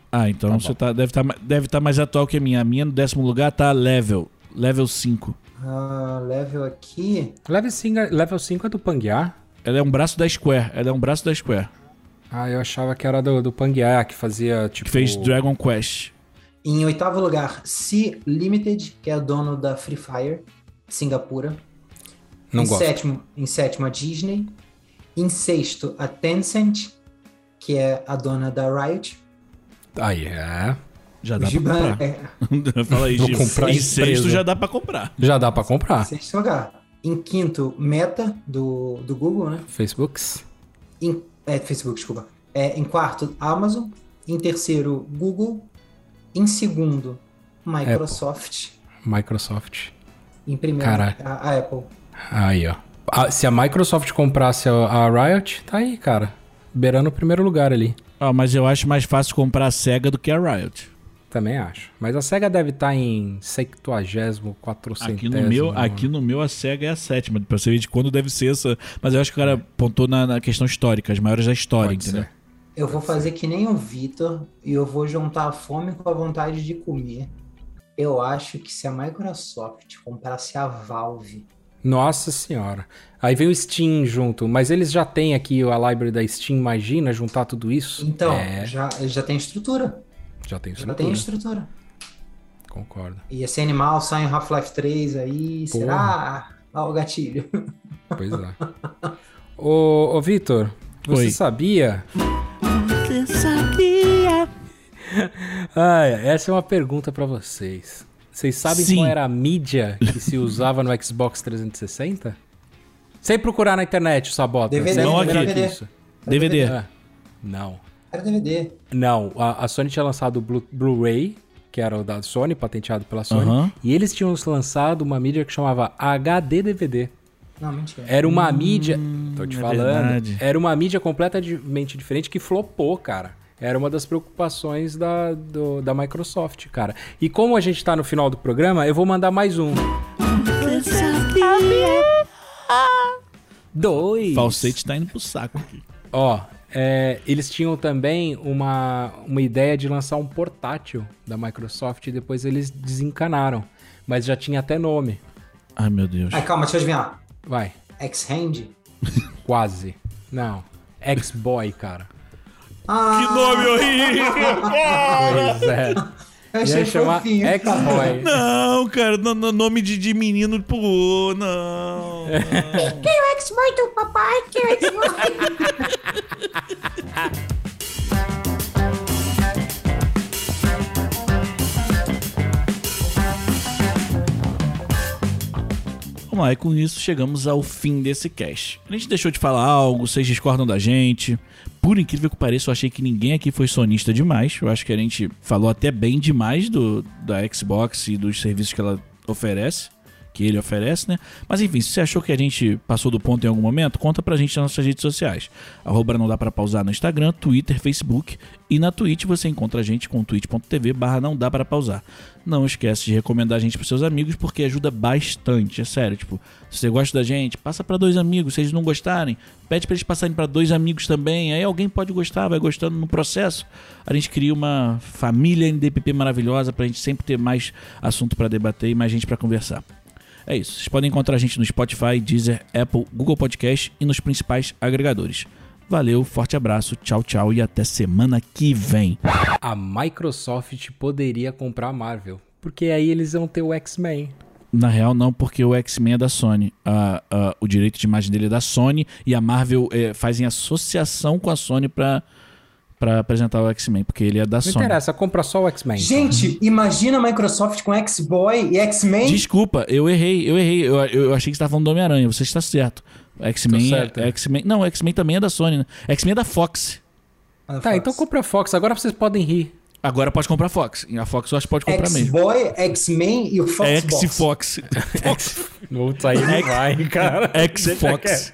Ah, então Tá você tá, deve estar deve tá mais atual que a minha. A minha no décimo lugar tá level. Level 5. Ah, level aqui. Level 5, é- level 5 é do Panguear? Ela é um braço da Square. Ela é um braço da Square. Ah, eu achava que era do, do Panguear, que fazia, tipo... Que fez Dragon Quest. Em oitavo lugar, Sea Limited, que é dono da Free Fire, Singapura. Não em gosto. sétimo, em sétimo, a Disney. Em sexto, a Tencent, que é a dona da Riot. Aí, é... Já dá pra Giban- comprar. é, Fala aí, Gil. comprar Em sexto já dá pra comprar. Já dá pra comprar. sexto lugar. Em quinto, Meta, do, do Google, né? Facebooks. Em, é, Facebook, desculpa. É, em quarto, Amazon. Em terceiro, Google. Em segundo, Microsoft. Microsoft. Em primeiro, Caralho. a, a Apple. Aí, ó. Ah, se a Microsoft comprasse a, a Riot, tá aí, cara. Beirando o primeiro lugar ali. Ah, mas eu acho mais fácil comprar a SEGA do que a Riot. Também acho. Mas a SEGA deve estar em 70, 400. Aqui no, meu, aqui no meu a SEGA é a sétima. Pra você ver de quando deve ser essa. Mas eu acho que o cara apontou na, na questão histórica, as maiores da história, Pode entendeu? ser. Eu vou fazer que nem o Vitor e eu vou juntar a fome com a vontade de comer. Eu acho que se a Microsoft comprasse a Valve, Nossa senhora. Aí vem o Steam junto, mas eles já têm aqui a library da Steam, imagina juntar tudo isso? Então, é... já, já tem estrutura. Já tem estrutura. Já tem estrutura. Concordo. Ia ser animal, sai em Half-Life 3 aí, Porra. será? Ah, o gatilho. Pois é. ô, ô Vitor, você Oi. sabia? Você sabia? ah, essa é uma pergunta para vocês. Vocês sabem Sim. qual era a mídia que se usava no Xbox 360? Sem procurar na internet, Sabota. DVD, não aqui. DVD. Isso. DVD. Ah, não. Era DVD. Não, a, a Sony tinha lançado o Blu-ray, Blu que era o da Sony, patenteado pela Sony, uh -huh. e eles tinham lançado uma mídia que chamava HD DVD. Não, mentira. Era uma hum, mídia. Tô te é falando. Verdade. Era uma mídia completamente diferente que flopou, cara. Era uma das preocupações da, do, da Microsoft, cara. E como a gente tá no final do programa, eu vou mandar mais um. Dois. Falsete tá indo pro saco aqui. Ó, é, eles tinham também uma, uma ideia de lançar um portátil da Microsoft e depois eles desencanaram. Mas já tinha até nome. Ai, meu Deus. Ai, calma, deixa eu adivinhar. Vai. X-Hand? Quase. Não. X-Boy, cara. Ah. Que nome horrível! pois é. Eu achei chamar X-Boy. Não, cara, nome de, de menino, pô, não. não. Quem é o X-Boy do papai? Quem é o X-Boy? Lá, e com isso chegamos ao fim desse cast. A gente deixou de falar algo, vocês discordam da gente. Por incrível que pareça, eu achei que ninguém aqui foi sonista demais. Eu acho que a gente falou até bem demais do, da Xbox e dos serviços que ela oferece que ele oferece, né? Mas enfim, se você achou que a gente passou do ponto em algum momento, conta pra gente nas nossas redes sociais. Arroba não dá pra pausar no Instagram, Twitter, Facebook e na Twitch você encontra a gente com twitch.tv barra não dá para pausar. Não esquece de recomendar a gente pros seus amigos porque ajuda bastante, é sério. Tipo, se você gosta da gente, passa para dois amigos. Se eles não gostarem, pede para eles passarem para dois amigos também. Aí alguém pode gostar, vai gostando no processo. A gente cria uma família NDPP maravilhosa pra gente sempre ter mais assunto para debater e mais gente para conversar. É isso. Vocês podem encontrar a gente no Spotify, Deezer, Apple, Google Podcast e nos principais agregadores. Valeu, forte abraço, tchau, tchau e até semana que vem. A Microsoft poderia comprar a Marvel, porque aí eles vão ter o X-Men. Na real, não, porque o X-Men é da Sony. Uh, uh, o direito de imagem dele é da Sony e a Marvel eh, faz em associação com a Sony para para apresentar o X-Men, porque ele é da Não Sony. Não interessa, compra só o X-Men. Gente, então. imagina a Microsoft com X-Boy e X-Men. Desculpa, eu errei, eu errei. Eu, eu achei que você estava falando do Homem-Aranha, você está certo. X-Men é, X-Men. Não, X-Men também é da Sony, né? X-Men é da Fox. Ah, tá, Fox. então compra a Fox. Agora vocês podem rir. Agora pode comprar a Fox. A Fox eu acho que pode comprar mesmo. X-Boy, X-Men e o Fox. X-Fox. Fox. Não, sair não vai, cara. X-Fox.